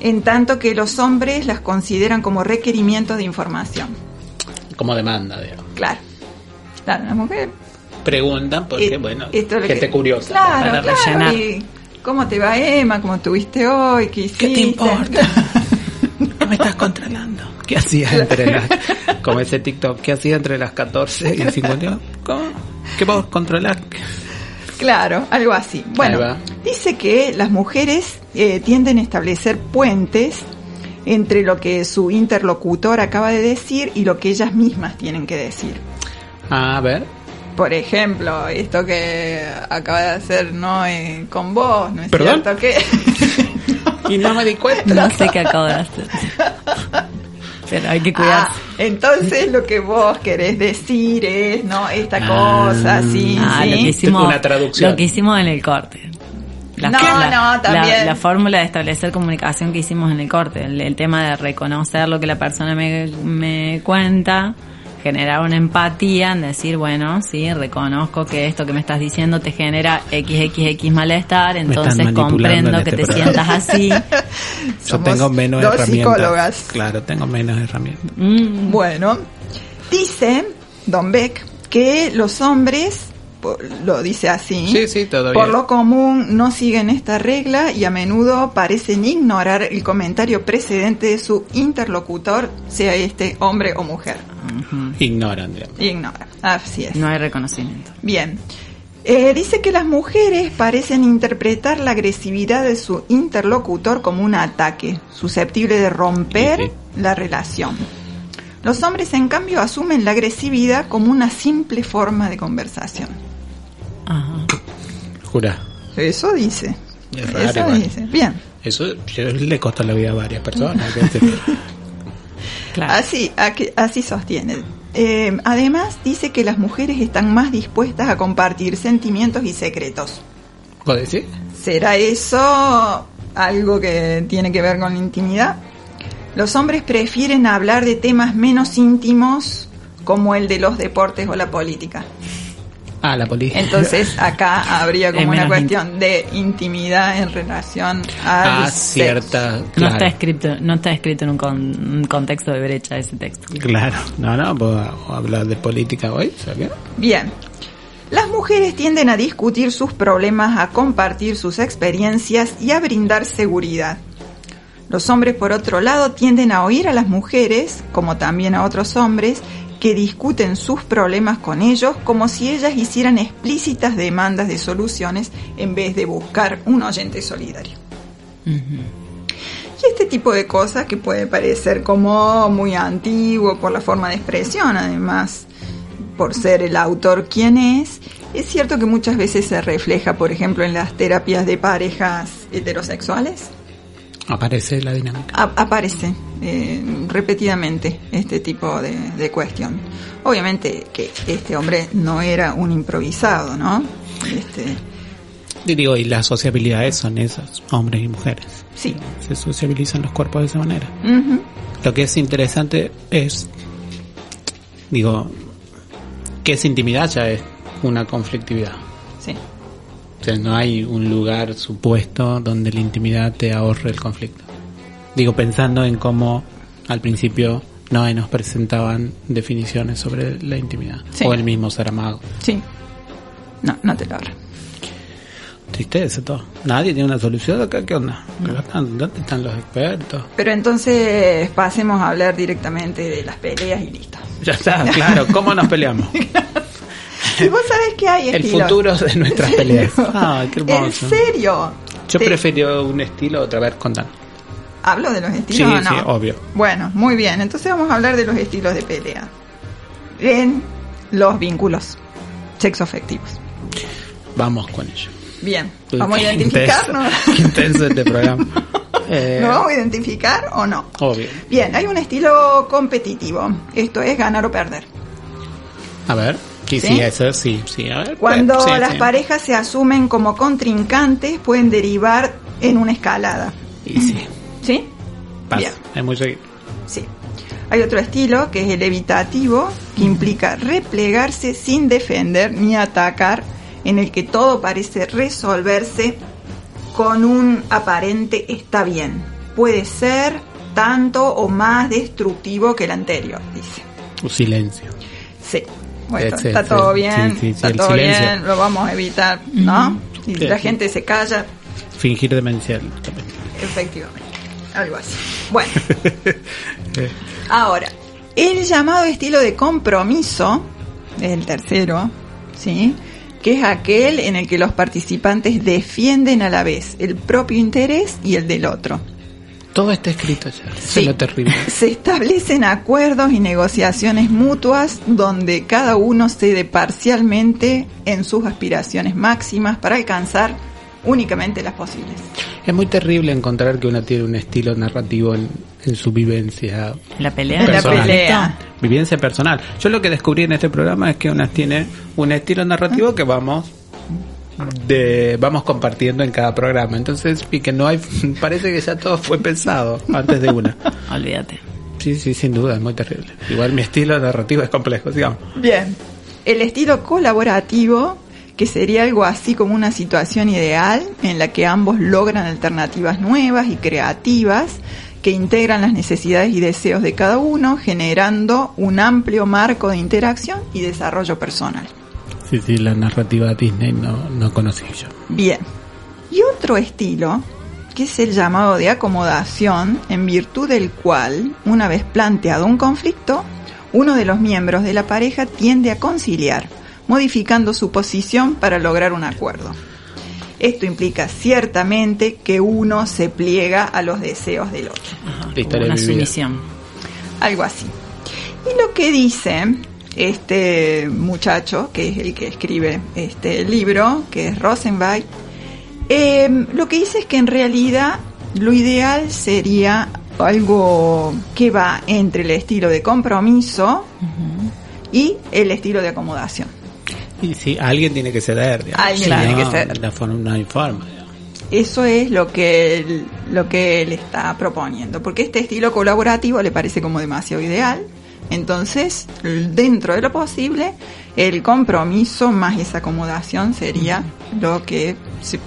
en tanto que los hombres las consideran como requerimientos de información. Como demanda, digamos. Claro. Claro, la mujer Preguntan porque, eh, bueno, esto es gente que- curiosa. Claro, para claro. rellenar. y ¿Cómo te va Emma? ¿Cómo estuviste hoy? ¿Qué hiciste? ¿Qué te importa? <laughs> ¿Qué me estás controlando? ¿Qué hacías entre las... Como ese TikTok, ¿qué hacías entre las 14 y el 51? ¿Cómo? ¿Qué vos controlar? Claro, algo así. Bueno, dice que las mujeres eh, tienden a establecer puentes entre lo que su interlocutor acaba de decir y lo que ellas mismas tienen que decir. A ver. Por ejemplo, esto que acaba de hacer no Eh, con vos, ¿no es ¿Perdón? cierto que <laughs> Y no me di cuenta. No sé qué acabo de hacer. Pero hay que cuidarse. Ah, entonces lo que vos querés decir es, no, esta Ah. cosa, sí, Ah, sí. lo que hicimos, Una traducción. Lo que hicimos en el corte. No, no, también. La, la fórmula de establecer comunicación que hicimos en el corte. El, el tema de reconocer lo que la persona me, me cuenta, generar una empatía en decir, bueno, sí, reconozco que esto que me estás diciendo te genera XXX malestar, entonces comprendo en que este te programa. sientas así. <laughs> Yo Somos tengo menos dos herramientas. psicólogas. Claro, tengo menos herramientas. Mm, Bueno, dice Don Beck que los hombres, lo dice así, Sí, sí, todo por lo común no siguen esta regla y a menudo parecen ignorar el comentario precedente de su interlocutor, sea este hombre o mujer. Ignoran, digamos. Ignora, así es. no hay reconocimiento. Bien. Eh, dice que las mujeres parecen interpretar la agresividad de su interlocutor como un ataque, susceptible de romper Sí, la relación. Los hombres, en cambio, asumen la agresividad como una simple forma de conversación. Ajá. Jura. Eso dice. Es raro Eso igual. dice. Bien. Eso yo- le costó la vida a varias personas. <laughs> Claro. Así, aquí- así sostiene. Eh, además, dice que las mujeres están más dispuestas a compartir sentimientos y secretos. ¿Vos decís? ¿Será eso algo que tiene que ver con la intimidad? Los hombres prefieren hablar de temas menos íntimos como el de los deportes o la política. Ah, la policía. Entonces acá habría como una cuestión de intimidad en relación a Ah, cierta. No Claro. está escrito, no está escrito en un, con- un contexto de brecha ese texto. Claro. No, no, puedo hablar de política hoy. ¿sabes? Bien. Las mujeres tienden a discutir sus problemas, a compartir sus experiencias y a brindar seguridad. Los hombres, por otro lado, tienden a oír a las mujeres, como también a otros hombres, que discuten sus problemas con ellos como si ellas hicieran explícitas demandas de soluciones en vez de buscar un oyente solidario. Y este tipo de cosas que puede parecer como muy antiguo por la forma de expresión, además por ser el autor quien es, es cierto que muchas veces se refleja, por ejemplo, en las terapias de parejas heterosexuales. Aparece la dinámica. A- aparece eh, repetidamente este tipo de, de cuestión. Obviamente que este hombre no era un improvisado, ¿no? Este, Y digo, y las sociabilidades son esas, hombres y mujeres. sí. Se sociabilizan los cuerpos de esa manera. Ujú. Lo que es interesante es, digo, que esa intimidad ya es una conflictividad. Sí. O sea, no hay un lugar supuesto donde la intimidad te ahorre el conflicto. Digo, pensando en cómo al principio no nos presentaban definiciones sobre la intimidad. Sí. O el mismo Saramago. Sí. No, no te lo ahorro. Tristeza todo. Nadie tiene una solución acá. ¿Qué onda? ¿Dónde están los expertos? Pero entonces pasemos a hablar directamente de las peleas y listo. Ya está, claro. ¿Cómo nos peleamos? <laughs> Y vos sabés que hay El estilos. futuro de nuestras peleas. Ay, <laughs> qué hermoso. ¿En serio? Yo Te- prefiero un estilo otra vez contando. ¿Hablo de los Sí, estilos o no? sí, obvio. Bueno, muy bien. Entonces vamos a hablar de los estilos de pelea. En los vínculos sexoafectivos. Vamos con ello. Bien. ¿Vamos a identificarnos? intenso, qué intenso este programa. <laughs> Eh, ¿Nos vamos a identificar o no? Obvio. Bien, hay un estilo competitivo. Esto es ganar o perder. A ver. Sí, sí, ¿Sí? eso sí, sí. A ver. Cuando sí, las parejas se asumen como contrincantes, pueden derivar en una escalada. Y sí, <clears throat> ¿Sí? pasa. Bien. Hay mucho que- Sí. Hay otro estilo que es el evitativo, que implica replegarse sin defender ni atacar, en el que todo parece resolverse con un aparente está bien. Puede ser tanto o más destructivo que el anterior, dice. Un silencio. Sí. Bueno, Sí, está todo bien, sí, sí, está todo silencio. bien, lo vamos a evitar, ¿no? Y Sí, la sí. gente se calla, Fingir demencial también. efectivamente. Algo así. Bueno. <laughs> Ahora, el llamado estilo de compromiso, el tercero, ¿sí? Que es aquel en el que los participantes defienden a la vez el propio interés y el del otro. Todo está escrito ya. Sí. es lo terrible. <laughs> Se establecen acuerdos y negociaciones mutuas donde cada uno cede parcialmente en sus aspiraciones máximas para alcanzar únicamente las posibles. Es muy terrible encontrar que uno tiene un estilo narrativo en, en su vivencia La pelea. En la Personal. pelea. vivencia personal. Yo lo que descubrí en este programa es que unas tiene un estilo narrativo que vamos de vamos compartiendo en cada programa. Entonces, y que no hay <laughs> parece que ya todo fue pensado antes de una. <laughs> Olvídate. Sí, sí, sin duda, es muy terrible. Igual mi estilo narrativo es complejo, digamos. Bien. El estilo colaborativo, que sería algo así como una situación ideal en la que ambos logran alternativas nuevas y creativas que integran las necesidades y deseos de cada uno, generando un amplio marco de interacción y desarrollo personal. Sí, sí, la narrativa Disney no, no conocí yo. Bien. Y otro estilo, que es el llamado de acomodación, en virtud del cual, una vez planteado un conflicto, uno de los miembros de la pareja tiende a conciliar, modificando su posición para lograr un acuerdo. Esto implica ciertamente que uno se pliega a los deseos del otro. Ajá, una sumisión. Algo así. Y lo que dice este muchacho, que es el que escribe este libro, que es Rosenweig, eh, lo que dice es que en realidad lo ideal sería algo que va entre el estilo de compromiso y el estilo de acomodación. Y sí, alguien tiene que ceder. digamos. Alguien Si tiene no, que ceder. la forma- no hay forma. digamos. Eso es lo que él, lo que él está proponiendo, porque este estilo colaborativo le parece como demasiado ideal. Entonces, dentro de lo posible, el compromiso más esa acomodación sería lo que se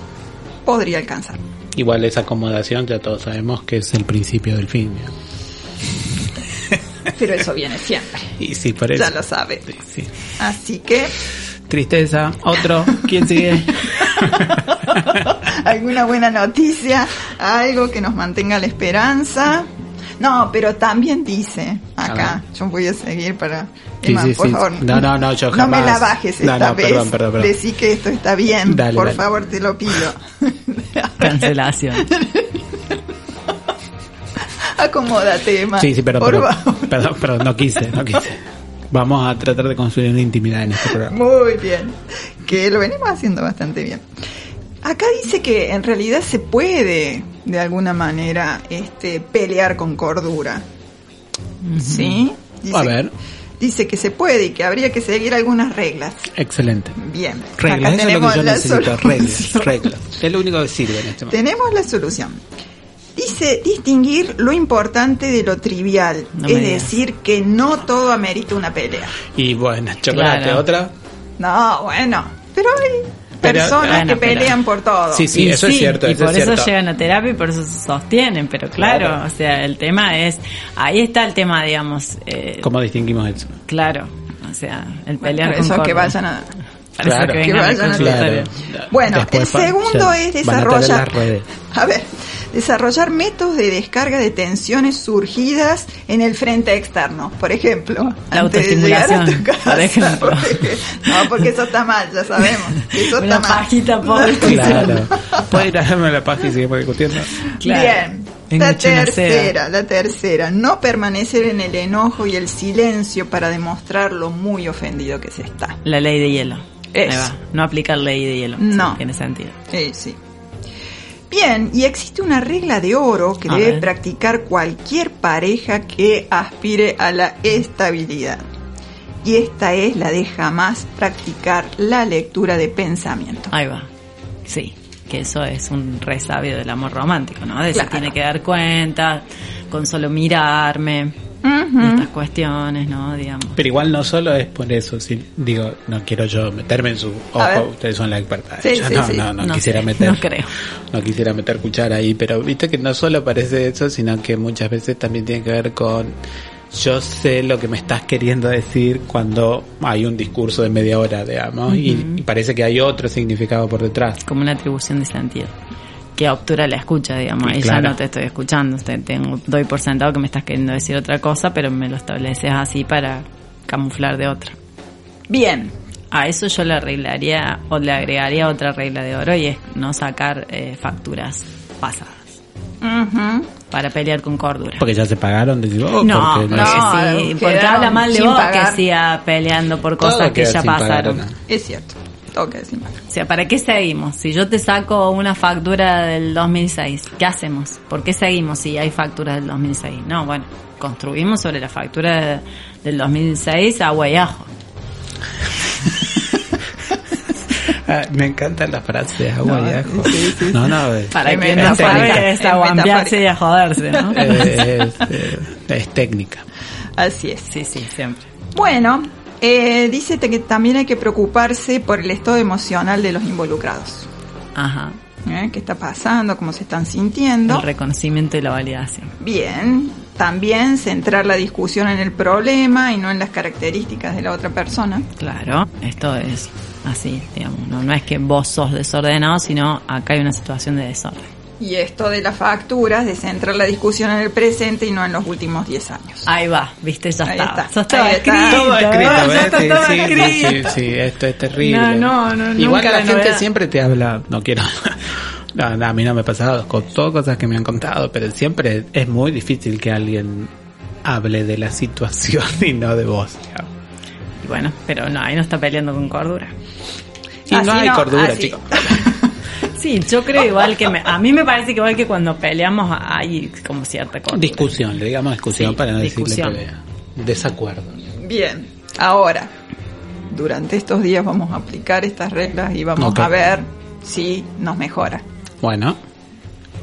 podría alcanzar. Igual esa acomodación ya todos sabemos que es el principio del fin. Pero eso viene siempre, <laughs> Y sí, por eso. ya lo sabe. Sí, sí. Así que, Tristeza, otro, ¿quién sigue? <laughs> alguna buena noticia, algo que nos mantenga la esperanza. No, pero también dice acá, yo voy a seguir para... Sí, Emma, sí, por sí. favor, No, no, no, yo No me la bajes esta no, vez. perdón, perdón, perdón. Decí que esto está bien, Dale, por dale. favor, te lo pido. <laughs> Cancelación. <laughs> Acomódate, Emma. Sí, sí, por pero, favor. <laughs> perdón, perdón, no quise, no quise. Vamos a tratar de construir una intimidad en este programa. Muy bien. Que lo venimos haciendo bastante bien. Acá dice que en realidad se puede, de alguna manera, este, pelear con cordura. ¿Sí? Dice, A ver. Dice que se puede y que habría que seguir algunas reglas. Excelente. Bien. Reglas, Acá eso es lo tenemos que yo la necesito. Reglas, solución. <laughs> reglas. Es lo único que sirve en este momento. Tenemos la solución. Dice distinguir lo importante de lo trivial. No es decir, que no todo amerita una pelea. Y bueno, chocolate, Claro. otra. No, bueno. Pero hay Pero, personas bueno, que pero- pelean por todo. Sí, sí, Y eso es cierto, Y eso por es eso cierto. llegan a terapia y por eso se sostienen, pero claro, Claro. o sea, el tema es, ahí está el tema, digamos, eh, ¿Cómo distinguimos eso? claro, o sea, el Bueno, pelear por con eso que vayan a... Para Claro. que vayan a consultorio. Bueno, Después el segundo es a desarrollar... A ver, desarrollar métodos de descarga de tensiones surgidas en el frente externo. Por ejemplo, La antes de llegar a tu autoestimulación, casa, por ejemplo. porque- no, porque eso está mal, ya sabemos. Eso Una está mal. pajita por Claro. ¿Puedo ir a darme la página y seguimos discutiendo? Claro. Bien. La tercera, la tercera, no permanecer en el enojo y el silencio para demostrar lo muy ofendido que se está. La ley de hielo. Eso. Ahí va. No aplicar ley de hielo. No. Sí, tiene sentido. Eh, sí. Bien, y existe una regla de oro que A debe ver. practicar cualquier pareja que aspire a la estabilidad. Y esta es la de jamás practicar la lectura de pensamiento. Ahí va. Sí, que eso es un resabio del amor romántico, ¿no? De Claro. tiene que dar cuenta, con solo mirarme, Estas cuestiones, ¿no? Digamos. Pero igual no solo es por eso, si digo, no quiero yo meterme en su ojo, ustedes son la experta. Sí, yo sí, no, sí. no, no, No quisiera sé, meter, no creo. no quisiera meter cuchara ahí, pero viste que no solo parece eso, sino que muchas veces también tiene que ver con yo sé lo que me estás queriendo decir cuando hay un discurso de media hora, digamos, y, y parece que hay otro significado por detrás. como una atribución de sentido que obtura la escucha, digamos, y claro. ya no te estoy escuchando, te tengo, doy por sentado que me estás queriendo decir otra cosa, pero me lo estableces así para camuflar de otra. Bien, A eso yo le arreglaría o le agregaría otra regla de oro y es no sacar eh, facturas pasadas Ujú. para pelear con cordura. Porque ya se pagaron, decís, oh, no, porque no, sí, porque habla mal de vos pagar. que siga peleando por Todo cosas que ya pagar, pasaron. ¿no? es cierto. Más. O sea, ¿para qué seguimos? Si yo te saco una factura del 2006, ¿qué hacemos? ¿Por qué seguimos si hay facturas del 2006? No, bueno, construimos sobre la factura de- del 2006 agua y ajo. Ah, me encanta la frase de agua No, y ajo. sí, sí, no, no, es, Para Es quien no es aguampearse y a joderse, ¿no? <laughs> es, eh, es técnica. Así es. Sí, sí, siempre. Bueno, eh, dice que también hay que preocuparse por el estado emocional de los involucrados. Ajá. ¿eh? ¿Qué está pasando? ¿Cómo se están sintiendo? El reconocimiento y la validación. Bien, también centrar la discusión en el problema y no en las características de la otra persona. Claro, esto es así, digamos. No, no es que vos sos desordenado, sino acá hay una situación de desorden. Y esto de las facturas, de centrar la discusión en el presente y no en los últimos 10 años. Ahí va, viste, ya Ahí estaba. está. Estaba escrito. Todo escrito, ya Sí, sí, sí, sí, sí, esto es terrible. No, no, no, Igual nunca la la gente novedad. siempre te habla, no quiero, <laughs> no, no, a mí no me ha pasado, con todas cosas que me han contado, pero siempre es muy difícil que alguien hable de la situación <laughs> y no de vos. digamos. Y bueno, pero no, ahí no está peleando con cordura. Y no hay no, cordura, así. chicos. <laughs> Sí, yo creo igual que me, a mí me parece que igual que cuando peleamos hay como cierta cordura. Discusión, le digamos discusión Sí, para no discusión. decirle pelea. Desacuerdo. Bien, ahora, durante estos días vamos a aplicar estas reglas y vamos a ver si nos mejora. Bueno,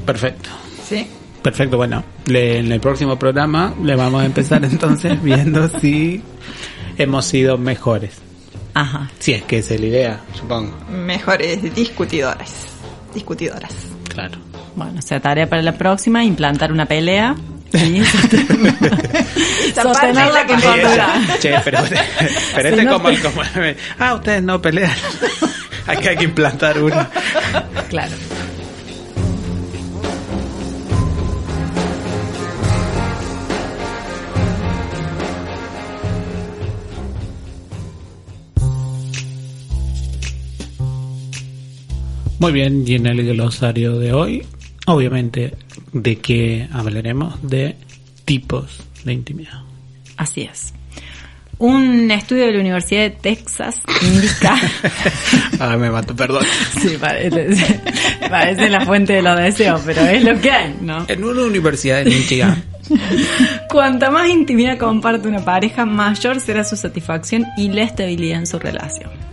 perfecto. ¿Sí? Perfecto, bueno, le- en el próximo programa le vamos a empezar <laughs> entonces viendo si hemos sido mejores. Ajá. Si es que esa es la idea, supongo. Mejores discutidoras. Discutidoras. Claro. Bueno, o sea, tarea para la próxima, implantar una pelea. ¿sí? <laughs> Sostenerla con Che, cordura. che, pero, <laughs> este no como, como- Ah, ustedes no pelean. <laughs> Aquí hay que implantar una. Claro. Muy bien, y en el glosario de hoy, obviamente, ¿de qué hablaremos? De tipos de intimidad. Así es. Un estudio de la Universidad de Texas indica... <laughs> Ah, me mato, perdón. sí, parece, parece la fuente de los deseos, pero es lo que hay, ¿no? En una universidad de Michigan. Cuanta más intimidad comparte una pareja, mayor será su satisfacción y la estabilidad en su relación.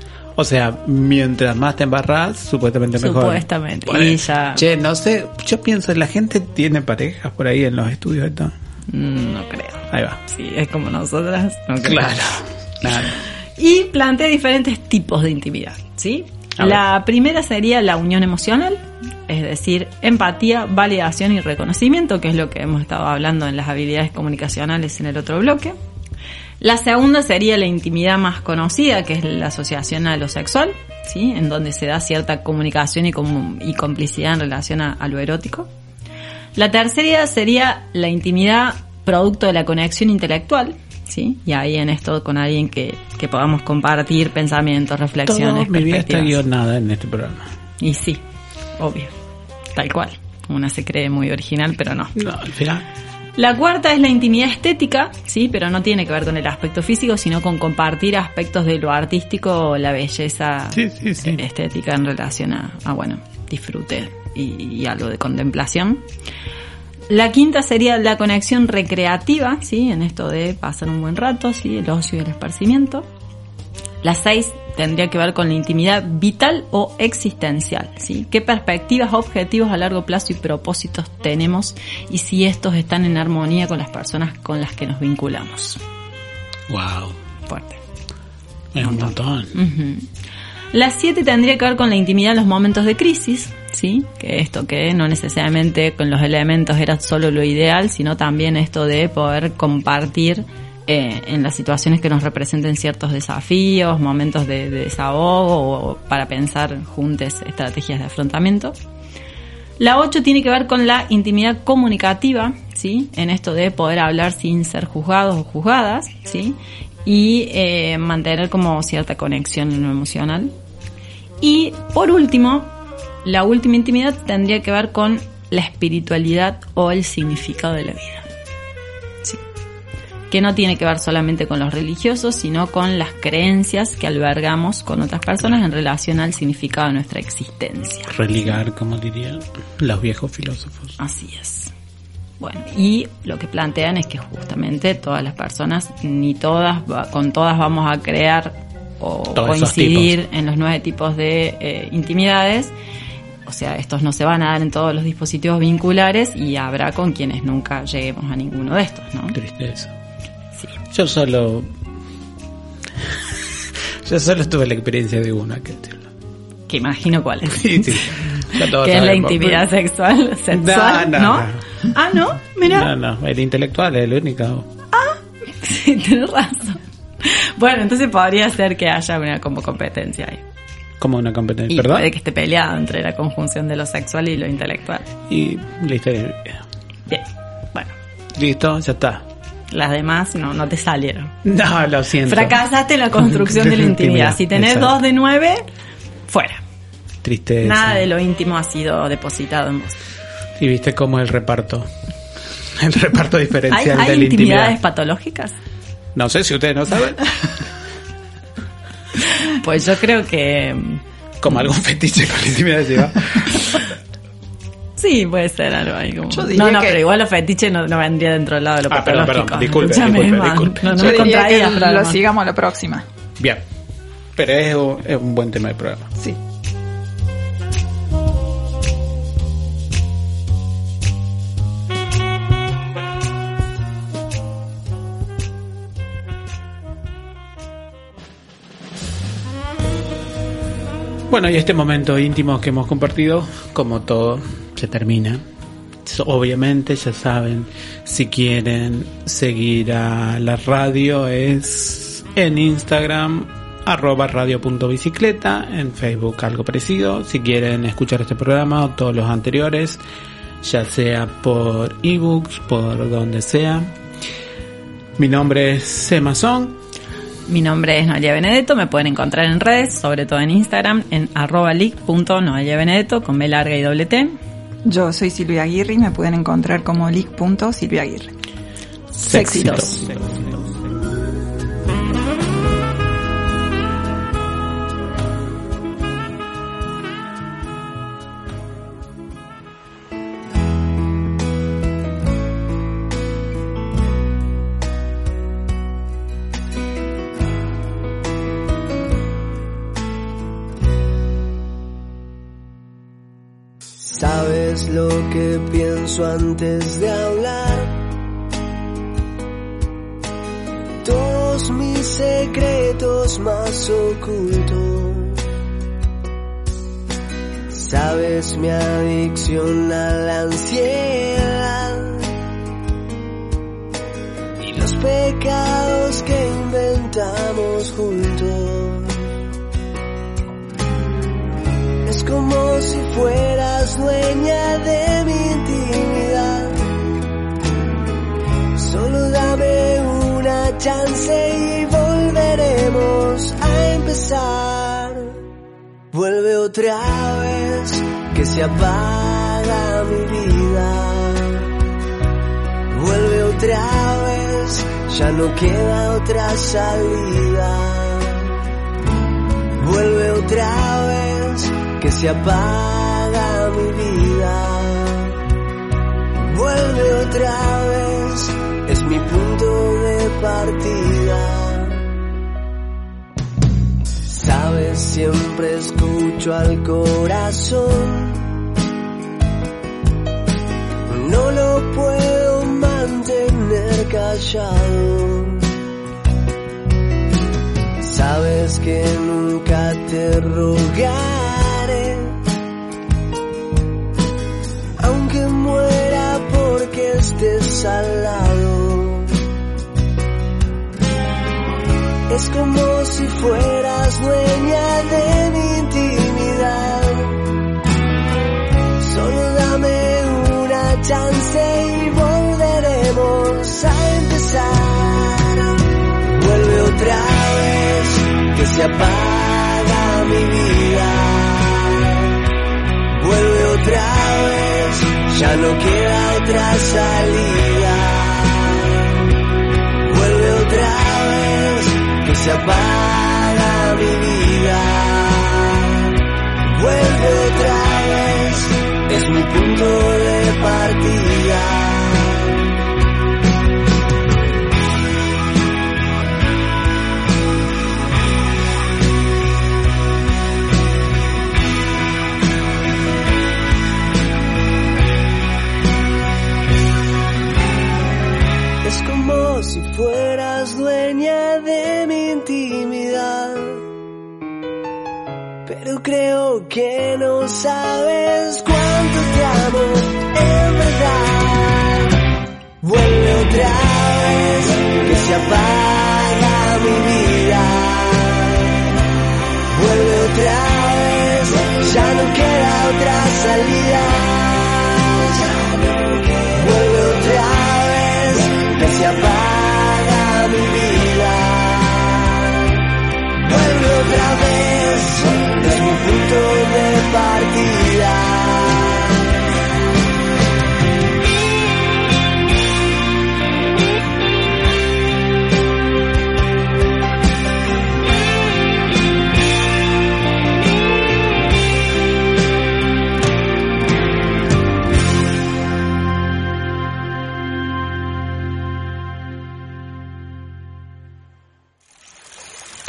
O sea, mientras más te embarras, supuestamente mejor. Supuestamente. Bueno, Y ya- Che, no sé, yo pienso, la gente tiene parejas por ahí en los estudios esto. Mm, No creo. Ahí va. Sí, es como nosotras. no creo. Claro. <laughs> Y plantea diferentes tipos de intimidad, ¿sí? A La primera sería la unión emocional, es decir, empatía, validación y reconocimiento, que es lo que hemos estado hablando en las habilidades comunicacionales en el otro bloque. La segunda sería la intimidad más conocida, que es la asociación a lo sexual, ¿sí? En donde se da cierta comunicación y, com- y complicidad en relación a, a lo erótico. La tercera sería la intimidad producto de la conexión intelectual, ¿sí? Y ahí en esto con alguien que, que podamos compartir pensamientos, Todo reflexiones, mi vida está guionada en este programa. Y sí, obvio, tal cual. Una se cree muy original, pero no. No, al final. La cuarta es la intimidad estética, sí, pero no tiene que ver con el aspecto físico, sino con compartir aspectos de lo artístico la belleza Sí, sí, sí. estética en relación a, a, bueno, disfrute y, y algo de contemplación. La quinta sería la conexión recreativa, sí, en esto de pasar un buen rato, sí, el ocio y el esparcimiento. La seis tendría que ver con la intimidad vital o existencial, ¿sí? ¿Qué perspectivas, objetivos a largo plazo y propósitos tenemos y si estos están en armonía con las personas con las que nos vinculamos? Wow. Fuerte. Es un montón. Ujú. La 7 tendría que ver con la intimidad en los momentos de crisis, ¿sí? Que esto que no necesariamente con los elementos era solo lo ideal, sino también esto de poder compartir eh, en las situaciones que nos representen ciertos desafíos, momentos de, de desahogo o para pensar juntos estrategias de afrontamiento. La 8 tiene que ver con la intimidad comunicativa, ¿sí? En esto de poder hablar sin ser juzgados o juzgadas, ¿sí? Y eh, mantener como cierta conexión en lo emocional. Y por último, la última intimidad tendría que ver con la espiritualidad o el significado de la vida. Que no tiene que ver solamente con los religiosos, sino con las creencias que albergamos con otras personas en relación al significado de nuestra existencia. Religar, como dirían los viejos filósofos. Así es. Bueno, y lo que plantean es que justamente todas las personas, ni todas, con todas vamos a crear o Todos coincidir en los nueve tipos de eh, intimidades. O sea, estos no se van a dar en todos los dispositivos vinculares y habrá con quienes nunca lleguemos a ninguno de estos, ¿no? Tristeza. Yo solo. Yo solo tuve la experiencia de una que Que imagino cuál es. <laughs> Sí, sí. Que es la intimidad sexual, sexual, No, ¿no? no, Ah, ¿no? Mira, No, no, el intelectual es el único. <laughs> sí, tenés razón. Bueno, entonces podría ser que haya una como competencia ahí. Como una competencia. Y ¿Perdón? puede que esté peleado entre la conjunción de lo sexual y lo intelectual. Y listo. Bien, bueno, Listo, ya está. Las demás no, no te salieron. No, lo siento. Fracasaste en la construcción de la intimidad. Si tenés Exacto. dos de nueve, fuera. Tristeza. Nada de lo íntimo ha sido depositado en vos. Y viste cómo el reparto. El reparto ¿Hay, diferencial hay de la intimidades intimidad. patológicas? No sé si ustedes no saben. <laughs> Pues yo creo que mm, Como algún fetiche con la intimidad lleva. <laughs> sí, puede ser algo ahí como... Yo diría no, no, que- pero igual los fetiches no, no vendría dentro del lado de lo Ah, perdón, perdón. <laughs> Disculpe, disculpe, disculpe. No, no Yo me diría que contradigas, lo Fran. sigamos a la próxima. Bien. Pero es un, es un buen tema del programa. Sí. Bueno, y este momento íntimo que hemos compartido, como todo, termina. Obviamente, ya saben, si quieren seguir a la radio es en Instagram arroba radio.bicicleta, en Facebook algo parecido. Si quieren escuchar este programa o todos los anteriores, ya sea por ebooks, por donde sea. Mi nombre es Semazón. Mi nombre es Noelia Benedetto, me pueden encontrar en redes, sobre todo en Instagram, en arroba leak.noeliabenedetto con B larga y doble T. Yo soy Silvia Aguirre y me pueden encontrar como leak.silviaaguirre. Séxitos. Sabes lo que pienso antes de hablar. Todos mis secretos más ocultos. Sabes mi adicción a la ansiedad. Y los pecados que inventamos juntos. Si fueras dueña de mi intimidad. Solo dame una chance y volveremos a empezar. Vuelve otra vez que se apaga mi vida. Vuelve otra vez, ya no queda otra salida. Vuelve otra vez que se apaga mi vida. Vuelve otra vez, es mi punto de partida. Sabes, siempre escucho al corazón. No lo puedo mantener callado. Sabes que nunca te rogaré, al lado. Es como si fueras dueña de mi intimidad. Solo dame una chance y volveremos a empezar. Vuelve otra vez que se apaga mi vida. Vuelve otra vez, ya no queda otra salida. Vuelve otra vez que se apaga mi vida. Vuelve otra vez, es mi punto de partida. Creo que no sabes cuánto te amo, en verdad. Vuelve otra vez, que se apaga mi vida. Vuelve otra vez, ya no queda otra salida.